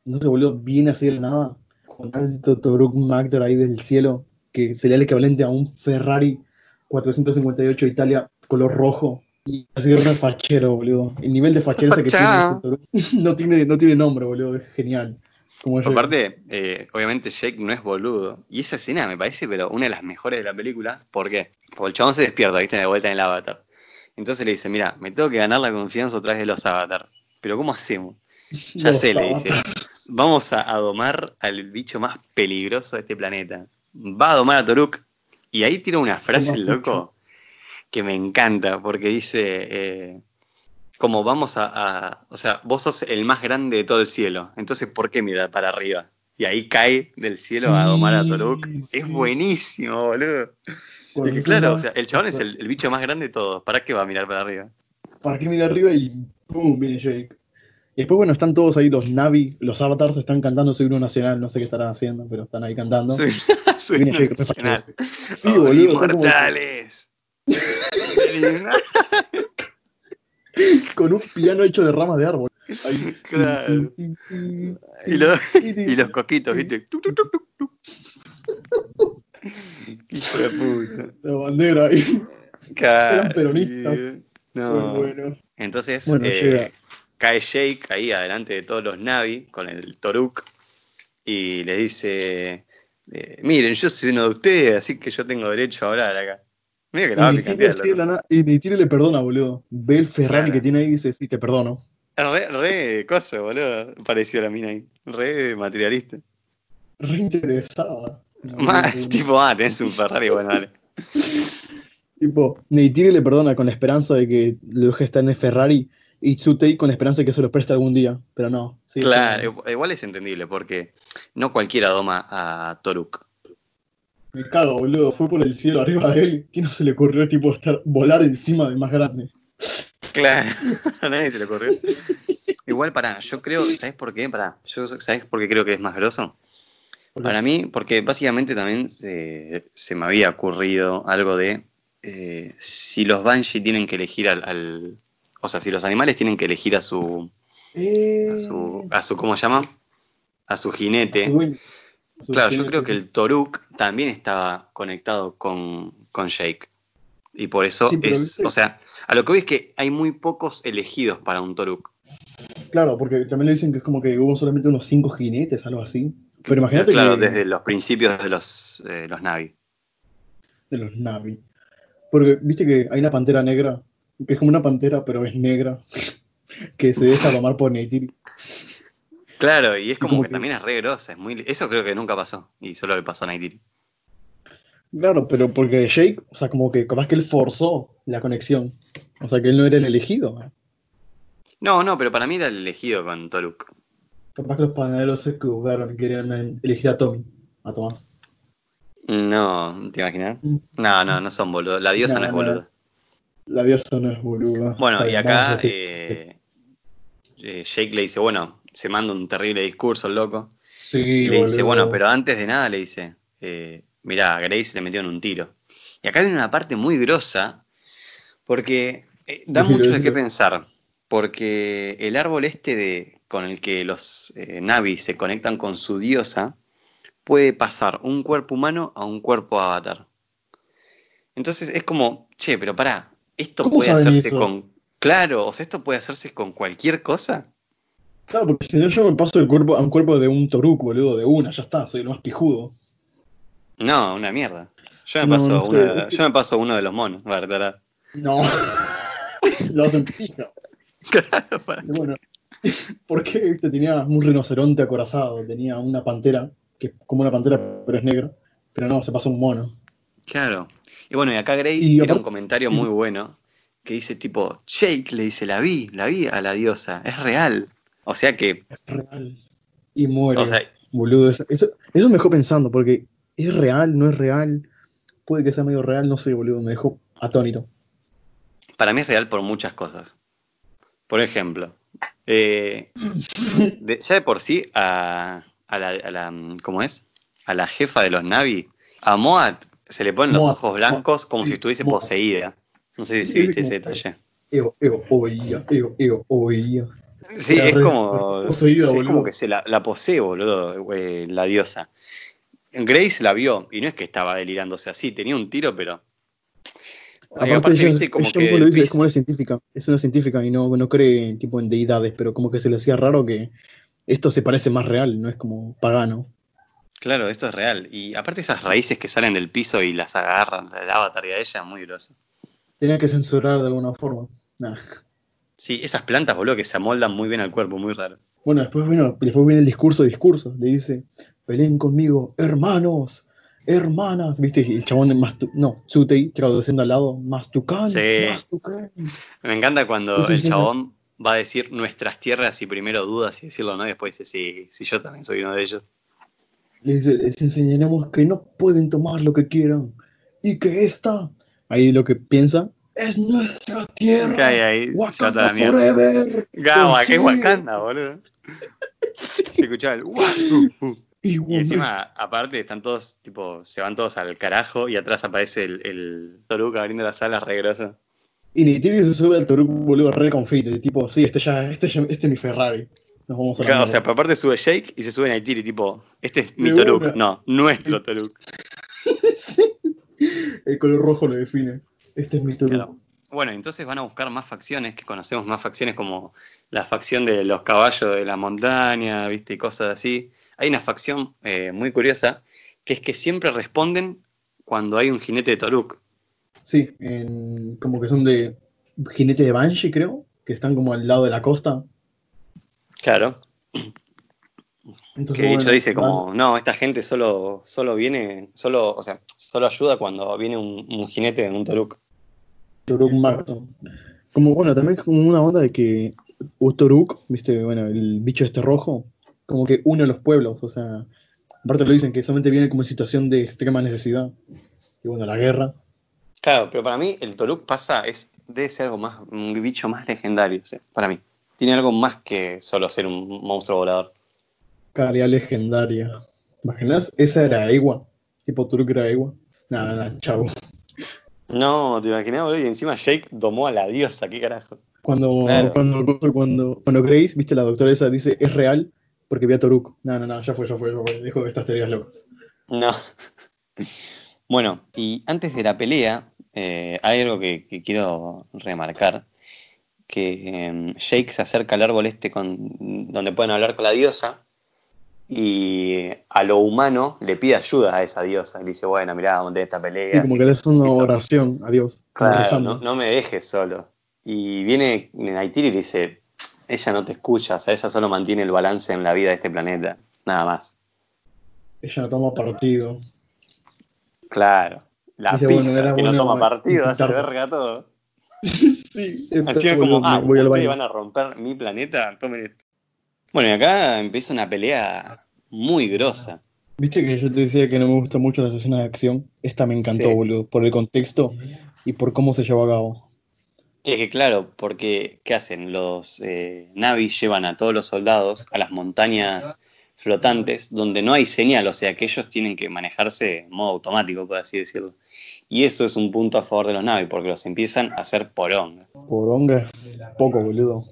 Entonces, boludo, viene así de la nada, con alto Toruk Maktor ahí del cielo, que sería el equivalente a un Ferrari 458 Italia color rojo. Y así de re fachero, boludo. El nivel de fachero que tiene ese no tiene, no tiene nombre, boludo. Es genial. Como. Aparte, eh, obviamente Jake no es boludo. Y esa escena me parece, pero una de las mejores de la película. ¿Por qué? Porque el chabón se despierta, viste, de vuelta en el avatar. Entonces le dice, mira, me tengo que ganar la confianza otra vez de los avatar. Pero ¿cómo hacemos? Ya Los sé, le dice. Vamos a, a domar al bicho más peligroso de este planeta. Va a domar a Toruk. Y ahí tira una frase, el loco, que me encanta, porque dice, eh, como vamos a, a- O sea, vos sos el más grande de todo el cielo, entonces ¿por qué mirar para arriba? Y ahí cae del cielo a domar a Toruk. Sí, Es buenísimo, boludo. Que claro, o sea, el chabón es el, el bicho más grande de todos. ¿Para qué va a mirar para arriba? ¿Para qué mira arriba y pum, viene Jake? Y después, bueno, están todos ahí, los Navi, los avatars están cantando su himno nacional, no sé qué estarán haciendo, pero están ahí cantando. Sí, boludo, está como- ¡Inmortales! con un piano hecho de ramas de árbol. Ahí. Claro. Y los, y los coquitos, ¿viste? Hijo de puta. La bandera ahí. Claro, peronistas. tío. No. Bueno. Entonces Bueno, eh, llega. Cae Jake ahí adelante de todos los Navi con el Toruk y le dice: eh, Miren, yo soy uno de ustedes, así que yo tengo derecho a hablar acá. Mira que Y la y Neytiri le perdona, boludo. Ve el Ferrari Claro. que tiene ahí y dice, sí, te perdono. Re, re cosa, boludo. Pareció la mina ahí. Re materialista. Re interesada. No, Más, no. tipo, ah, tenés un Ferrari, bueno, dale. Tipo, Neytiri le perdona con la esperanza de que lo deje estar en el Ferrari y Tsutei con la esperanza de que se lo preste algún día. Pero no. sí, Claro, sí, igual es entendible porque no cualquiera doma a Toruk. me cago, boludo. Fue por el cielo arriba de él. ¿Qué no se le ocurrió, tipo, estar, volar encima del más grande? Claro, a nadie se le ocurrió. Igual, pará, yo creo, ¿sabes por qué? Pará, yo, ¿sabes por qué creo que es más grosso? Para mí, porque básicamente también se, se me había ocurrido algo de eh, si los Banshee tienen que elegir al, al- O sea, si los animales tienen que elegir a su. Eh, a su, a su ¿Cómo se llama? A su jinete. Su Claro, yo creo que el Toruk también estaba conectado con, con Jake. Y por eso Sí, es. O sea, a lo que voy es que hay muy pocos elegidos para un Toruk. Claro, porque también le dicen que es como que hubo solamente unos cinco jinetes, algo así. Pero imagínate Claro, que desde los principios de los, eh, los Navi. de los Navi. Porque viste que hay una pantera negra, que es como una pantera, pero es negra, que se deja tomar por Neytiri. Claro, y es como, como que, que- también es re grosa. Es muy, eso creo que nunca pasó. Y solo le pasó a Neytiri. Claro, pero porque Jake, o sea, como que capaz que él forzó la conexión. O sea, que él no era el elegido. No, no, pero para mí era el elegido con Toruk. Capaz que los panaderos se equivocaron y querían elegir a Tommy, a Tomás. No, ¿te imaginas? Mm. No, no, no son boludos. La diosa no, No, es boluda. La diosa no es boluda. Bueno, Está y acá eh, eh, Jake le dice, bueno, se manda un terrible discurso el loco. sí, Y le dice, bueno, pero antes de nada le dice, eh, mirá, Grace le metió en un tiro. Y acá viene una parte muy grosa, porque eh, da mucho de qué pensar. Porque el árbol este de, con el que los Navi se conectan con su diosa, puede pasar un cuerpo humano a un cuerpo avatar. Entonces es como, che, pero pará, esto ¿Cómo puede hacerse eso? con. Claro, o sea, esto puede hacerse con cualquier cosa. Claro, porque si no yo me paso el cuerpo a un cuerpo de un Toruk, boludo, de una, ya está, soy el más pijudo. No, una mierda. Yo me No, paso, no uno, sé. de- yo me paso uno de los monos, verdad. No. Lo hacen pija. Claro, para- Bueno, ¿por qué viste? tenía un rinoceronte acorazado? Tenía una pantera, que es como una pantera, pero es negra. Pero no, se pasó un mono. Claro. Y bueno, y acá Grace Y tiene un comentario sí. muy bueno que dice tipo, Jake le dice, la vi, la vi a la diosa, es real. O sea que, Es real. Y muere. o sea, Boludo, eso, eso, eso me dejó pensando, porque ¿es real? ¿No es real? Puede que sea medio real, no sé, boludo, me dejó atónito. para mí es real por muchas cosas. Por ejemplo, eh, de- ya de por sí a, a la, a la- ¿cómo es? A la jefa de los Navi, a Moat se le ponen los ojos blancos como si estuviese poseída. No sé si viste ese detalle. Ego, ego, oía, ego, ego, oía. Sí, es como, poseída, sí, es como que se la, la posee, boludo, eh, la diosa. Grace la vio y no es que estaba delirándose así, tenía un tiro, pero. Aparte, aparte, ella, viste, como ella que lo dice, es como una científica, es una científica y no, no cree tipo en deidades, pero como que se le hacía raro que esto se parece más real, no es como pagano. Claro, esto es real. Y aparte esas raíces que salen del piso y las agarran, el avatar y a ella, muy groso. Tenía que censurar de alguna forma. Nah. Sí, esas plantas, boludo, que se amoldan muy bien al cuerpo, muy raro. Bueno, después, bueno, después viene el discurso, discurso. Le dice, peleen conmigo, hermanos, hermanas. ¿Viste? Y el chabón más no, Tsutei traduciendo al lado, más tucán, Sí. Me encanta cuando Sí, el sí. chabón va a decir nuestras tierras y primero duda si decirlo o no, y después dice, sí, sí, yo también soy uno de ellos. Le dice, les enseñaremos que no pueden tomar lo que quieran. Y que esta, ahí lo que piensa, es nuestra tierra. ¿Qué hay ahí? Wakanda forever. Pues qué sí. Wakanda, boludo. Sí. Se escuchaba el "Wa, uh, uh". Y, Y encima, aparte, están todos, tipo, se van todos al carajo y atrás aparece el, el Toruka abriendo las alas re groso. y Neytiri se sube al Toruk, boludo, re confite. Tipo, sí, este ya, este, ya- este es mi Ferrari. Nos vamos a la Claro, o sea, pero aparte sube Jake y se sube Naitiri, tipo, este es mi Toruk. No, nuestro Toruk. Sí. El color rojo lo define. Este es mi Toruk. Claro. Bueno, entonces van a buscar más facciones, que conocemos más facciones como la facción de los caballos de la montaña, viste, y cosas así. Hay una facción eh, muy curiosa, que es que siempre responden cuando hay un jinete de Toruk. Sí, en- como que son de jinete de Banshee, creo, que están como al lado de la costa. Claro. Entonces, Que de hecho bueno, dice como, no, esta gente solo, solo viene, solo, o sea, solo ayuda cuando viene un, un jinete en un Toruk. Toruk Magno. Como bueno, también es como una onda de que Toruk, viste, bueno, el bicho este rojo, como que une a los pueblos, o sea, aparte lo dicen que solamente viene como en situación de extrema necesidad. Y bueno, la guerra. Claro, pero para mí el Toruk pasa, es, debe ser algo más, un bicho más legendario, o sea, para mí. Tiene algo más que solo ser un monstruo volador. Calidad legendaria. ¿Imaginas? Esa era Ewa. Tipo Toruk era Ewa. Nada, nada, chavo. No, te imaginas, boludo, y encima Jake domó a la diosa, qué carajo. Cuando, Claro. cuando, cuando, cuando Grace, viste, la doctora esa dice es real porque vi a Toruk. No, no, no, ya fue, ya fue, ya fue. Dijo que estas teorías locas. No. Bueno, y antes de la pelea, eh, hay algo que, que quiero remarcar, que em, Jake se acerca al árbol este con, donde pueden hablar con la diosa y a lo humano le pide ayuda a esa diosa. Le dice, bueno, mirá, tener esta pelea. Sí, como que le hace una oración a Dios. Claro, no, no me dejes solo. Y viene Naitiri y le dice, ella no te escucha, o sea, ella solo mantiene el balance en la vida de este planeta, nada más. Ella no toma partido. Claro. La Dice, pija, bueno, era que no toma partido, hace verga todo. sí, Así es como, ah, voy ustedes van a romper mi planeta, tomen esto. Bueno, y acá empieza una pelea muy grosa. Viste que yo te decía que no me gustan mucho las escenas de acción. Esta me encantó, Sí. boludo, por el contexto y por cómo se llevó a cabo. Es que claro, porque ¿qué hacen? Los eh, Navis llevan a todos los soldados a las montañas flotantes donde no hay señal, o sea que ellos tienen que manejarse en modo automático, por así decirlo. Y eso es un punto a favor de los Navis, porque los empiezan a hacer poronga. Poronga es poco, boludo.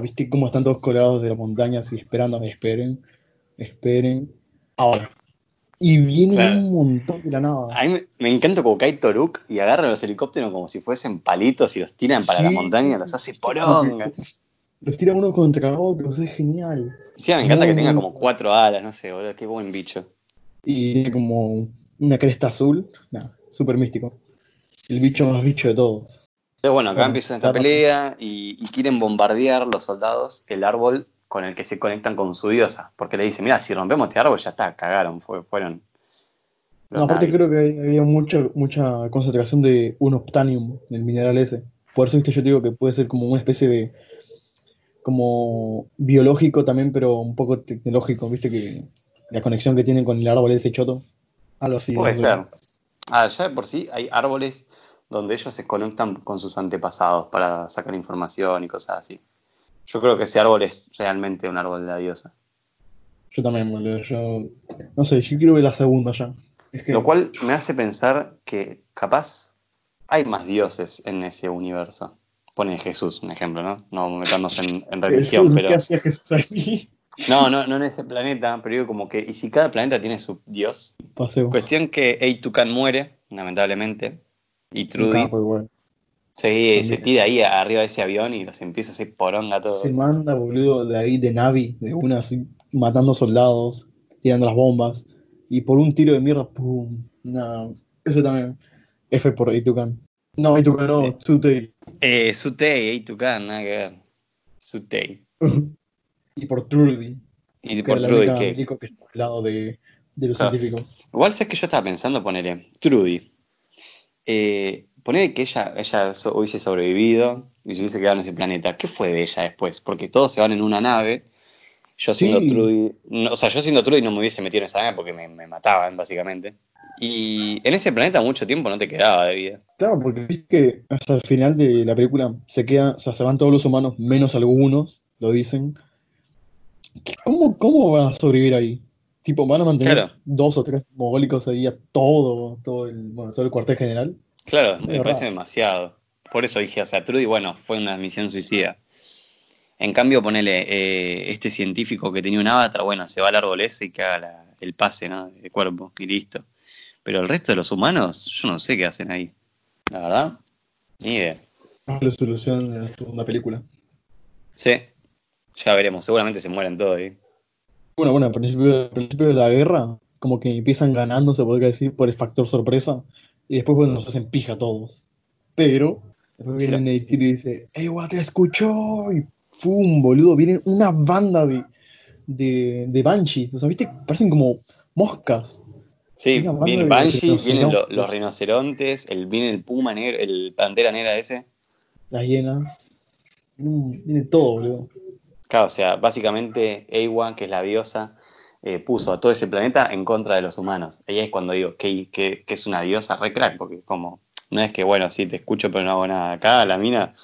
Viste cómo están todos colgados de las montañas y esperando, esperen, esperen. Ahora. Y viene Claro. un montón de la nada. A mí me, me encanta como cae Toruk y agarra los helicópteros como si fuesen palitos y los tiran para la montaña, los hace poronga. Los tira uno contra otros, es genial. Sí, me encanta que tenga como cuatro alas, no sé, boludo, qué buen bicho. Y tiene como una cresta azul. Nada, súper místico. El bicho más bicho de todos. Entonces, bueno, acá Bueno, empieza esta pelea y, y quieren bombardear los soldados el árbol con el que se conectan con su diosa. Porque le dicen, mira, si rompemos este árbol ya está, cagaron, fue- fueron. No, aparte Navi". creo que había mucha, mucha concentración de un optanium, el mineral ese. Por eso, viste, yo te digo que puede ser como una especie de, como biológico también, pero un poco tecnológico, viste, que la conexión que tienen con el árbol ese choto. Algo así. Puede ser. Ah, ya de por sí hay árboles donde ellos se conectan con sus antepasados para sacar información y cosas así. Yo creo que ese árbol es realmente un árbol de la diosa. Yo también, boludo. Yo, no sé, yo quiero ver la segunda ya. Es que, Lo cual me hace pensar que capaz hay más dioses en ese universo. Pone Jesús, un ejemplo, ¿no? No meternos en, en religión, pero. ¿Qué hacía Jesús ahí? No, no, no en ese planeta, pero digo como que. ¿Y si cada planeta tiene su dios? Paseo. Cuestión que Eitukan muere, lamentablemente. Y Trudy capo igual. se, tira ahí arriba de ese avión y los empieza a hacer poronga todo. Se manda, boludo, de ahí de Navi, de una así, matando soldados, tirando las bombas. Y por un tiro de mierda, ¡pum! No, ese también. F por Itukan. No, Itukan no, Tsutei. Eh, Sutei, Eitukan, nada que ver. Sutei. y por Trudy. Y por Trudy, que. que está al lado de, de los Claro. científicos. Igual sé que yo estaba pensando, ponerle, Trudy. Eh, ponele que ella, ella hubiese sobrevivido y se hubiese quedado en ese planeta. ¿Qué fue de ella después? Porque todos se van en una nave. Yo siendo Sí. Trudy. no, o sea, yo siendo Trudy no me hubiese metido en esa porque me, me mataban, básicamente. Y en ese planeta mucho tiempo no te quedaba de vida. Claro, porque viste que hasta el final de la película se queda, o sea, se van todos los humanos, menos algunos, lo dicen. ¿Qué- ¿Cómo, cómo van a sobrevivir ahí? Tipo, van a mantener Claro. dos o tres mogólicos ahí a todo, todo el, bueno, todo el cuartel general. Claro, me parece demasiado. Por eso dije, o sea, Trudy, bueno, fue una misión suicida. En cambio, ponele, eh, este científico que tenía un avatar, bueno, se va al árbol ese y que haga la- el pase, ¿no? De cuerpo y listo. Pero el resto de los humanos, yo no sé qué hacen ahí. La verdad, ni idea. La solución de la segunda película. Sí, ya veremos. Seguramente se mueren todos ahí. Bueno, bueno, al principio, al principio de la guerra, como que empiezan ganando, se podría decir, por el factor sorpresa, y después, bueno, nos hacen pija todos. Pero, después viene Sí. Y dice, ¡Ey, guau, te escuchó! Y ¡pum, boludo! Vienen una banda de, de, de banshees, o sea, ¿viste? Parecen como moscas. Sí, viene de Banshee, vienen lo- los rinocerontes, el, viene el puma negro, el pantera negra ese. Las hienas. Viene, viene todo, boludo. Claro, o sea, básicamente Ewa, que es la diosa, eh, puso a todo ese planeta en contra de los humanos. Ahí es cuando digo que, que- que es una diosa re crack, porque como, no es que, bueno, sí, te escucho pero no hago nada. Acá la mina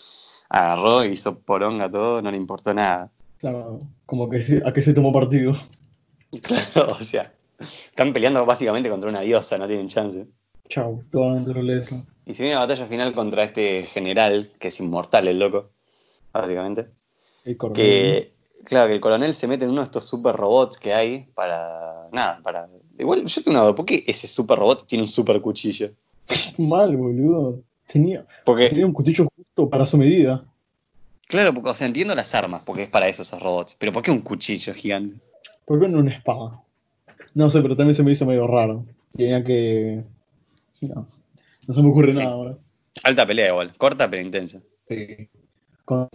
agarró, hizo poronga todo, no le importó nada. Claro, como que se- a qué se tomó partido. Claro, o sea, están peleando básicamente contra una diosa, no tienen chance. Chau, toda la naturaleza. Y si viene la batalla final contra este general, que es inmortal el loco, básicamente. El coronel. que claro que el coronel se mete en uno de estos super robots que hay para nada para igual yo tengo una duda ¿por qué ese super robot tiene un super cuchillo? Mal, boludo. Tenía, porque tenía un cuchillo justo para su medida. claro porque, o sea entiendo las armas porque es para eso esos robots pero ¿por qué un cuchillo gigante? ¿Por qué no una espada? No sé, pero también se me hizo medio raro. Tenía que. No, no se me ocurre Sí. nada ahora. alta pelea igual corta pero intensa Sí. Con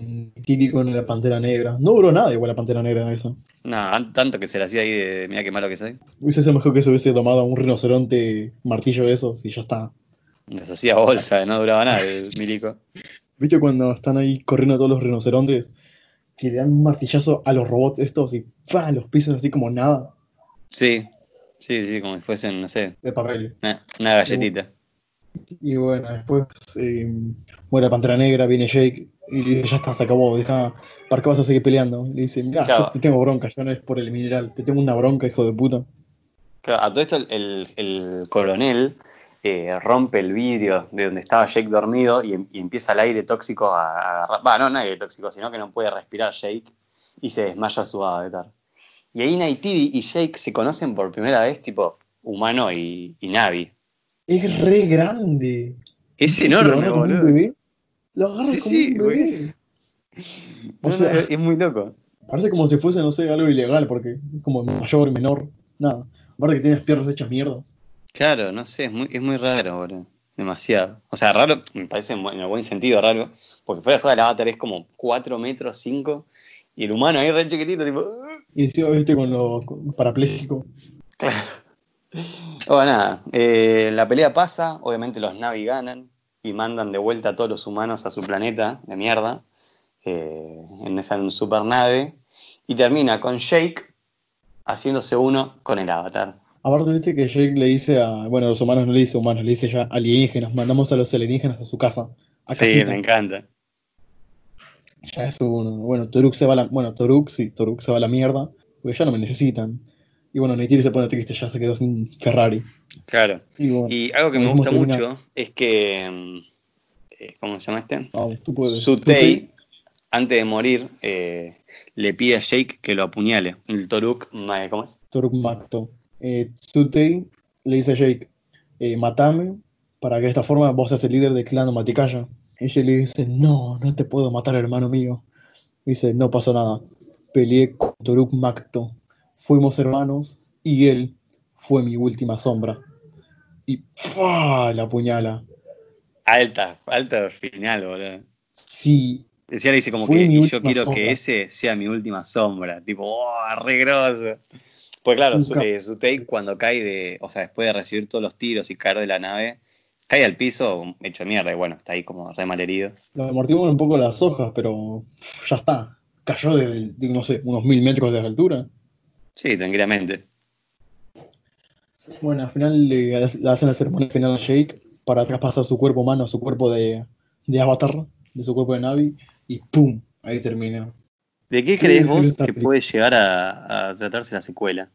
Tiri con la pantera negra. No duró nada igual la pantera negra en eso. no tanto que se la hacía ahí de mira qué malo que soy Hubiese sido mejor que se hubiese tomado un rinoceronte martillo de esos y ya está. nos hacía bolsa no duraba nada el milico ¿Viste cuando están ahí corriendo todos los rinocerontes? Que le dan un martillazo a los robots estos y ¡pah! los pisan así como nada sí sí sí como si fuesen no sé de papel. una, una galletita Y bueno, después eh, muere la Pantera Negra, viene Jake y le dice, ya está, se acabó, deja, ¿para qué vas a seguir peleando? Le dice, mira, Claro. yo te tengo bronca, ya no es por el mineral, te tengo una bronca, hijo de puta. Claro, a todo esto el, el- el coronel eh, rompe el vidrio de donde estaba Jake dormido y, em- y empieza el aire tóxico a, a agarrar. Va, no, no aire tóxico, sino que no puede respirar Jake y se desmaya su avatar. Y ahí Neytiri y Jake se conocen por primera vez, tipo humano y, y Navi. Es re grande. Es Lo enorme, un boludo. bebé. Lo agarra Sí, como sí, un bebé. O No, sea- no, es muy loco. Parece como si fuese, no sé, algo ilegal, porque es como mayor, menor, nada. Aparte que tienes piernas hechas mierdas. Claro, no sé, es muy, es muy raro, boludo. Demasiado. O sea, raro, me parece en buen sentido raro, porque fuera de joda el avatar es como 4 metros 5 y el humano ahí re chiquitito, tipo. Y encima, viste, con los con- parapléjicos. Claro. Bueno, nada, eh, la pelea pasa, obviamente los Navi ganan y mandan de vuelta a todos los humanos a su planeta de mierda, eh, en esa supernave, y termina con Jake haciéndose uno con el avatar. Aparte, viste que Jake le dice a. Bueno, los humanos no le dice humanos, le dice ya alienígenas. Mandamos a los alienígenas a su casa. A Sí, casita. me encanta. Ya es uno. Bueno, Toruk se va a la. Bueno, Toruk, sí, Toruk se va a la mierda. Porque ya no me necesitan. Y bueno, Neytiri se pone triste, ya se quedó sin Ferrari. Claro. Y bueno, Y algo que me gusta terminar. mucho es que. mm, eh, ¿Cómo se llama este? puedes. Sutei, antes de morir, eh, le pide a Jake que lo apuñale. El Toruk, ¿cómo es? Toruk Macto. Eh, Tsutei le dice a Jake, eh, matame para que de esta forma vos seas el líder del clan Maticaya. Y Jake le dice, no, no te puedo matar, hermano mío. Dice, no pasó nada. Peleé con Toruk Macto. Fuimos hermanos y él fue mi última sombra. Y ¡fua! la apuñala. Alta, alta final, boludo. Sí, Decía, le dice como que yo quiero sombra. que ese sea mi última sombra. Tipo, ¡oh, re grosso! Pues claro, su, eh, Sutei cuando cae de, o sea, después de recibir todos los tiros y caer de la nave, cae al piso hecho mierda y bueno, está ahí como re mal herido. lo amortiguaron un poco las hojas, pero ya está. Cayó de, de, no sé, unos mil metros de altura. Sí, tranquilamente. Bueno, al final le, hacen la ceremonia final a Jake para traspasar su cuerpo humano a su cuerpo de, de avatar, de su cuerpo de Navi, y ¡pum! Ahí termina. ¿De qué ¿Qué crees vos que película? puede llegar a, a tratarse la secuela?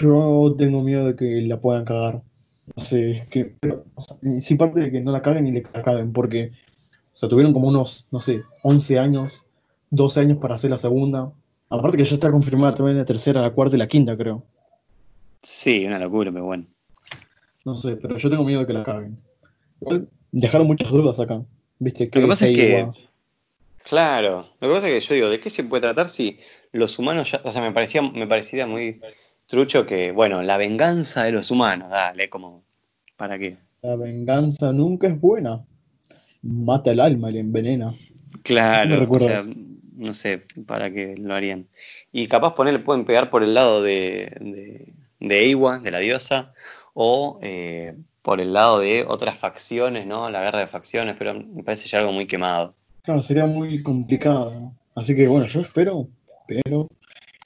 Yo tengo miedo de que la puedan cagar. No sé, es que. O sea, sin parte de que no la caguen ni le caguen, porque. O sea, tuvieron como unos, no sé, 11 años, 12 años para hacer la segunda. Aparte que ya está confirmada también la tercera, la cuarta y la quinta, creo. Sí, una locura, pero bueno. No sé, pero yo tengo miedo de que la caguen. Igual dejaron muchas dudas acá. ¿Viste? Lo que pasa es que- Claro, lo que pasa es que yo digo, ¿de qué se puede tratar si los humanos ya, o sea, me parecía, me parecería muy trucho que, bueno, la venganza de los humanos, dale, como, ¿para qué? La venganza nunca es buena. Mata el alma y la envenena. Claro, No o sea, no sé para qué lo harían. Y capaz ponerle, pueden pegar por el lado de, de, de Eiwa, de la diosa, o eh, por el lado de otras facciones, ¿no? La guerra de facciones, pero me parece ya algo muy quemado. Claro, sería muy complicado. Así que bueno, yo espero, pero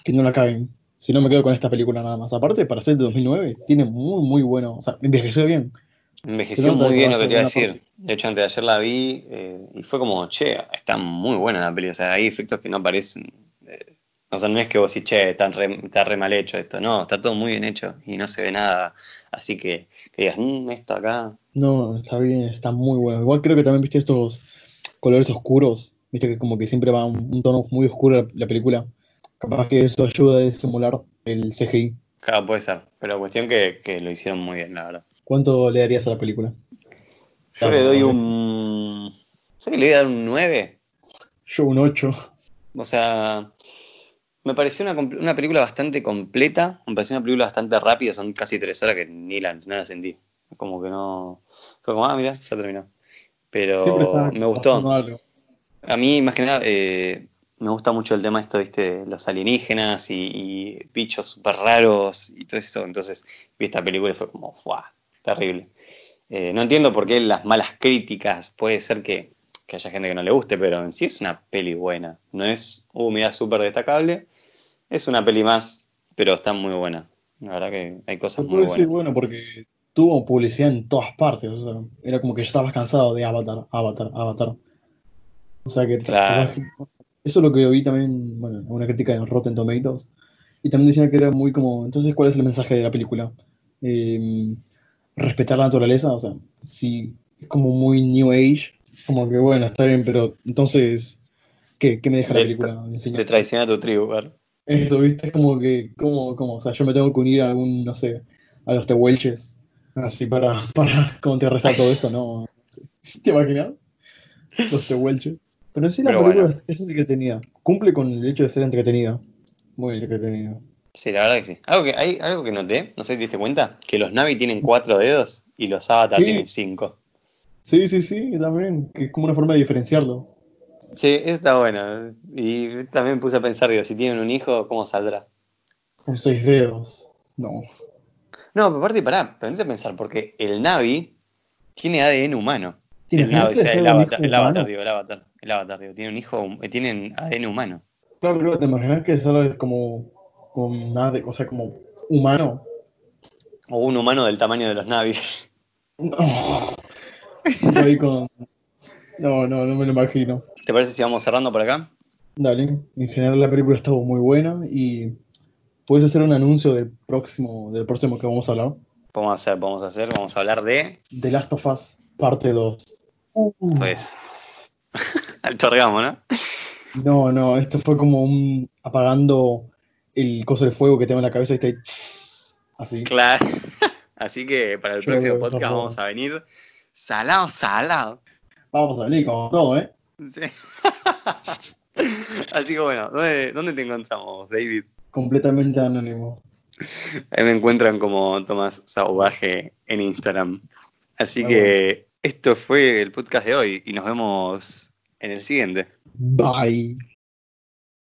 que no la caguen. Si no me quedo con esta película nada más. Aparte, para ser de 2009, tiene muy, muy bueno. O sea, envejeció bien. Envejeció muy bien lo que te iba a decir. De hecho, antes de ayer la vi eh, y fue como, che, está muy buena la peli. O sea, hay efectos que no parecen. eh, o sea, no es que vos decís, che, está re, está re mal hecho esto. No, está todo muy bien hecho y no se ve nada. Así que, que digas, "Mm, esto acá. No, está bien, está muy bueno. Igual creo que también viste estos colores oscuros. Viste que como que siempre va un, un tono muy oscuro la, la película. Capaz que eso ayuda a disimular el CGI. Claro, puede ser. Pero cuestión que, que lo hicieron muy bien, la verdad. ¿Cuánto le darías a la película? Yo Claro, le doy un. ¿Sé que le voy a dar un 9? Yo un 8. O sea, me pareció una, una película bastante completa, me pareció una película bastante rápida, son casi tres horas que ni la, no la sentí. Como que no. Fue como, ah, mira, ya terminó. Pero me gustó. algo. A mí, más que nada, eh, me gusta mucho el tema esto, viste, de los alienígenas y, y bichos súper raros y todo eso. Entonces, vi esta película y fue como, ¡fuah! Terrible. Eh, no entiendo por qué las malas críticas, puede ser que, que haya gente que no le guste, pero en sí es una peli buena. No es, uh, mira, súper destacable. Es una peli más, pero está muy buena. La verdad que hay cosas muy buenas. bueno, porque tuvo publicidad en todas partes. O sea, era como que ya estabas cansado de Avatar, Avatar, Avatar. O sea que Claro. Eso es lo que vi también, bueno, en una crítica de Rotten Tomatoes. Y también decían que era muy como, entonces, ¿cuál es el mensaje de la película? Eh, respetar la naturaleza, o sea, si es como muy New Age, como que bueno, está bien, pero entonces, ¿qué, qué me deja la película de Te traiciona tu tribu, ¿verdad? Esto, ¿viste? Es como que, como, como, o sea, yo me tengo que unir a algún, no sé, a los tehuelches, así para, para contrarrestar todo esto, ¿no? ¿Te imaginas? Los tehuelches. Pero sí la Pero película bueno. es, entretenida. Cumple con el hecho de ser entretenida. Muy entretenida. Sí, la verdad que sí. Algo que, hay algo que noté, no sé si te diste cuenta, que los Navi tienen cuatro dedos y los Avatar Sí. tienen cinco. Sí, sí, sí, también. Que es como una forma de diferenciarlo. Sí, está bueno. Y también me puse a pensar, digo, si tienen un hijo, ¿cómo saldrá? Con seis dedos. No. No, pero aparte, pará, a pensar, porque el Navi tiene ADN humano. ¿Te El, Navi, o sea, el avatar, el avatar, digo, el avatar, el avatar, digo, tiene un hijo, eh, tienen ADN humano. Claro, claro, te imaginas que solo es como, como nada de, o sea, como humano. O un humano del tamaño de los Navi. No. Con... No, no, no me lo imagino. ¿Te parece si vamos cerrando por acá? Dale, en general la película estuvo muy buena y puedes hacer un anuncio del próximo, del próximo que vamos a hablar. Vamos a hacer, vamos a hacer, vamos a hablar de, The Last of Us, parte 2. Uh, pues, alto orgasmo, ¿no? no, no, esto fue como un apagando el coso de fuego que tengo en la cabeza y tss, así. Claro. Así que para el Yo próximo podcast vamos a venir salado, salado. Vamos a venir con todo, ¿eh? Sí. Así que bueno, ¿dónde, dónde te encontramos, David? Completamente anónimo. Ahí me encuentran como Tomás Sauvaje en Instagram. Así Ah, que esto fue el podcast de hoy y nos vemos en el siguiente. Bye.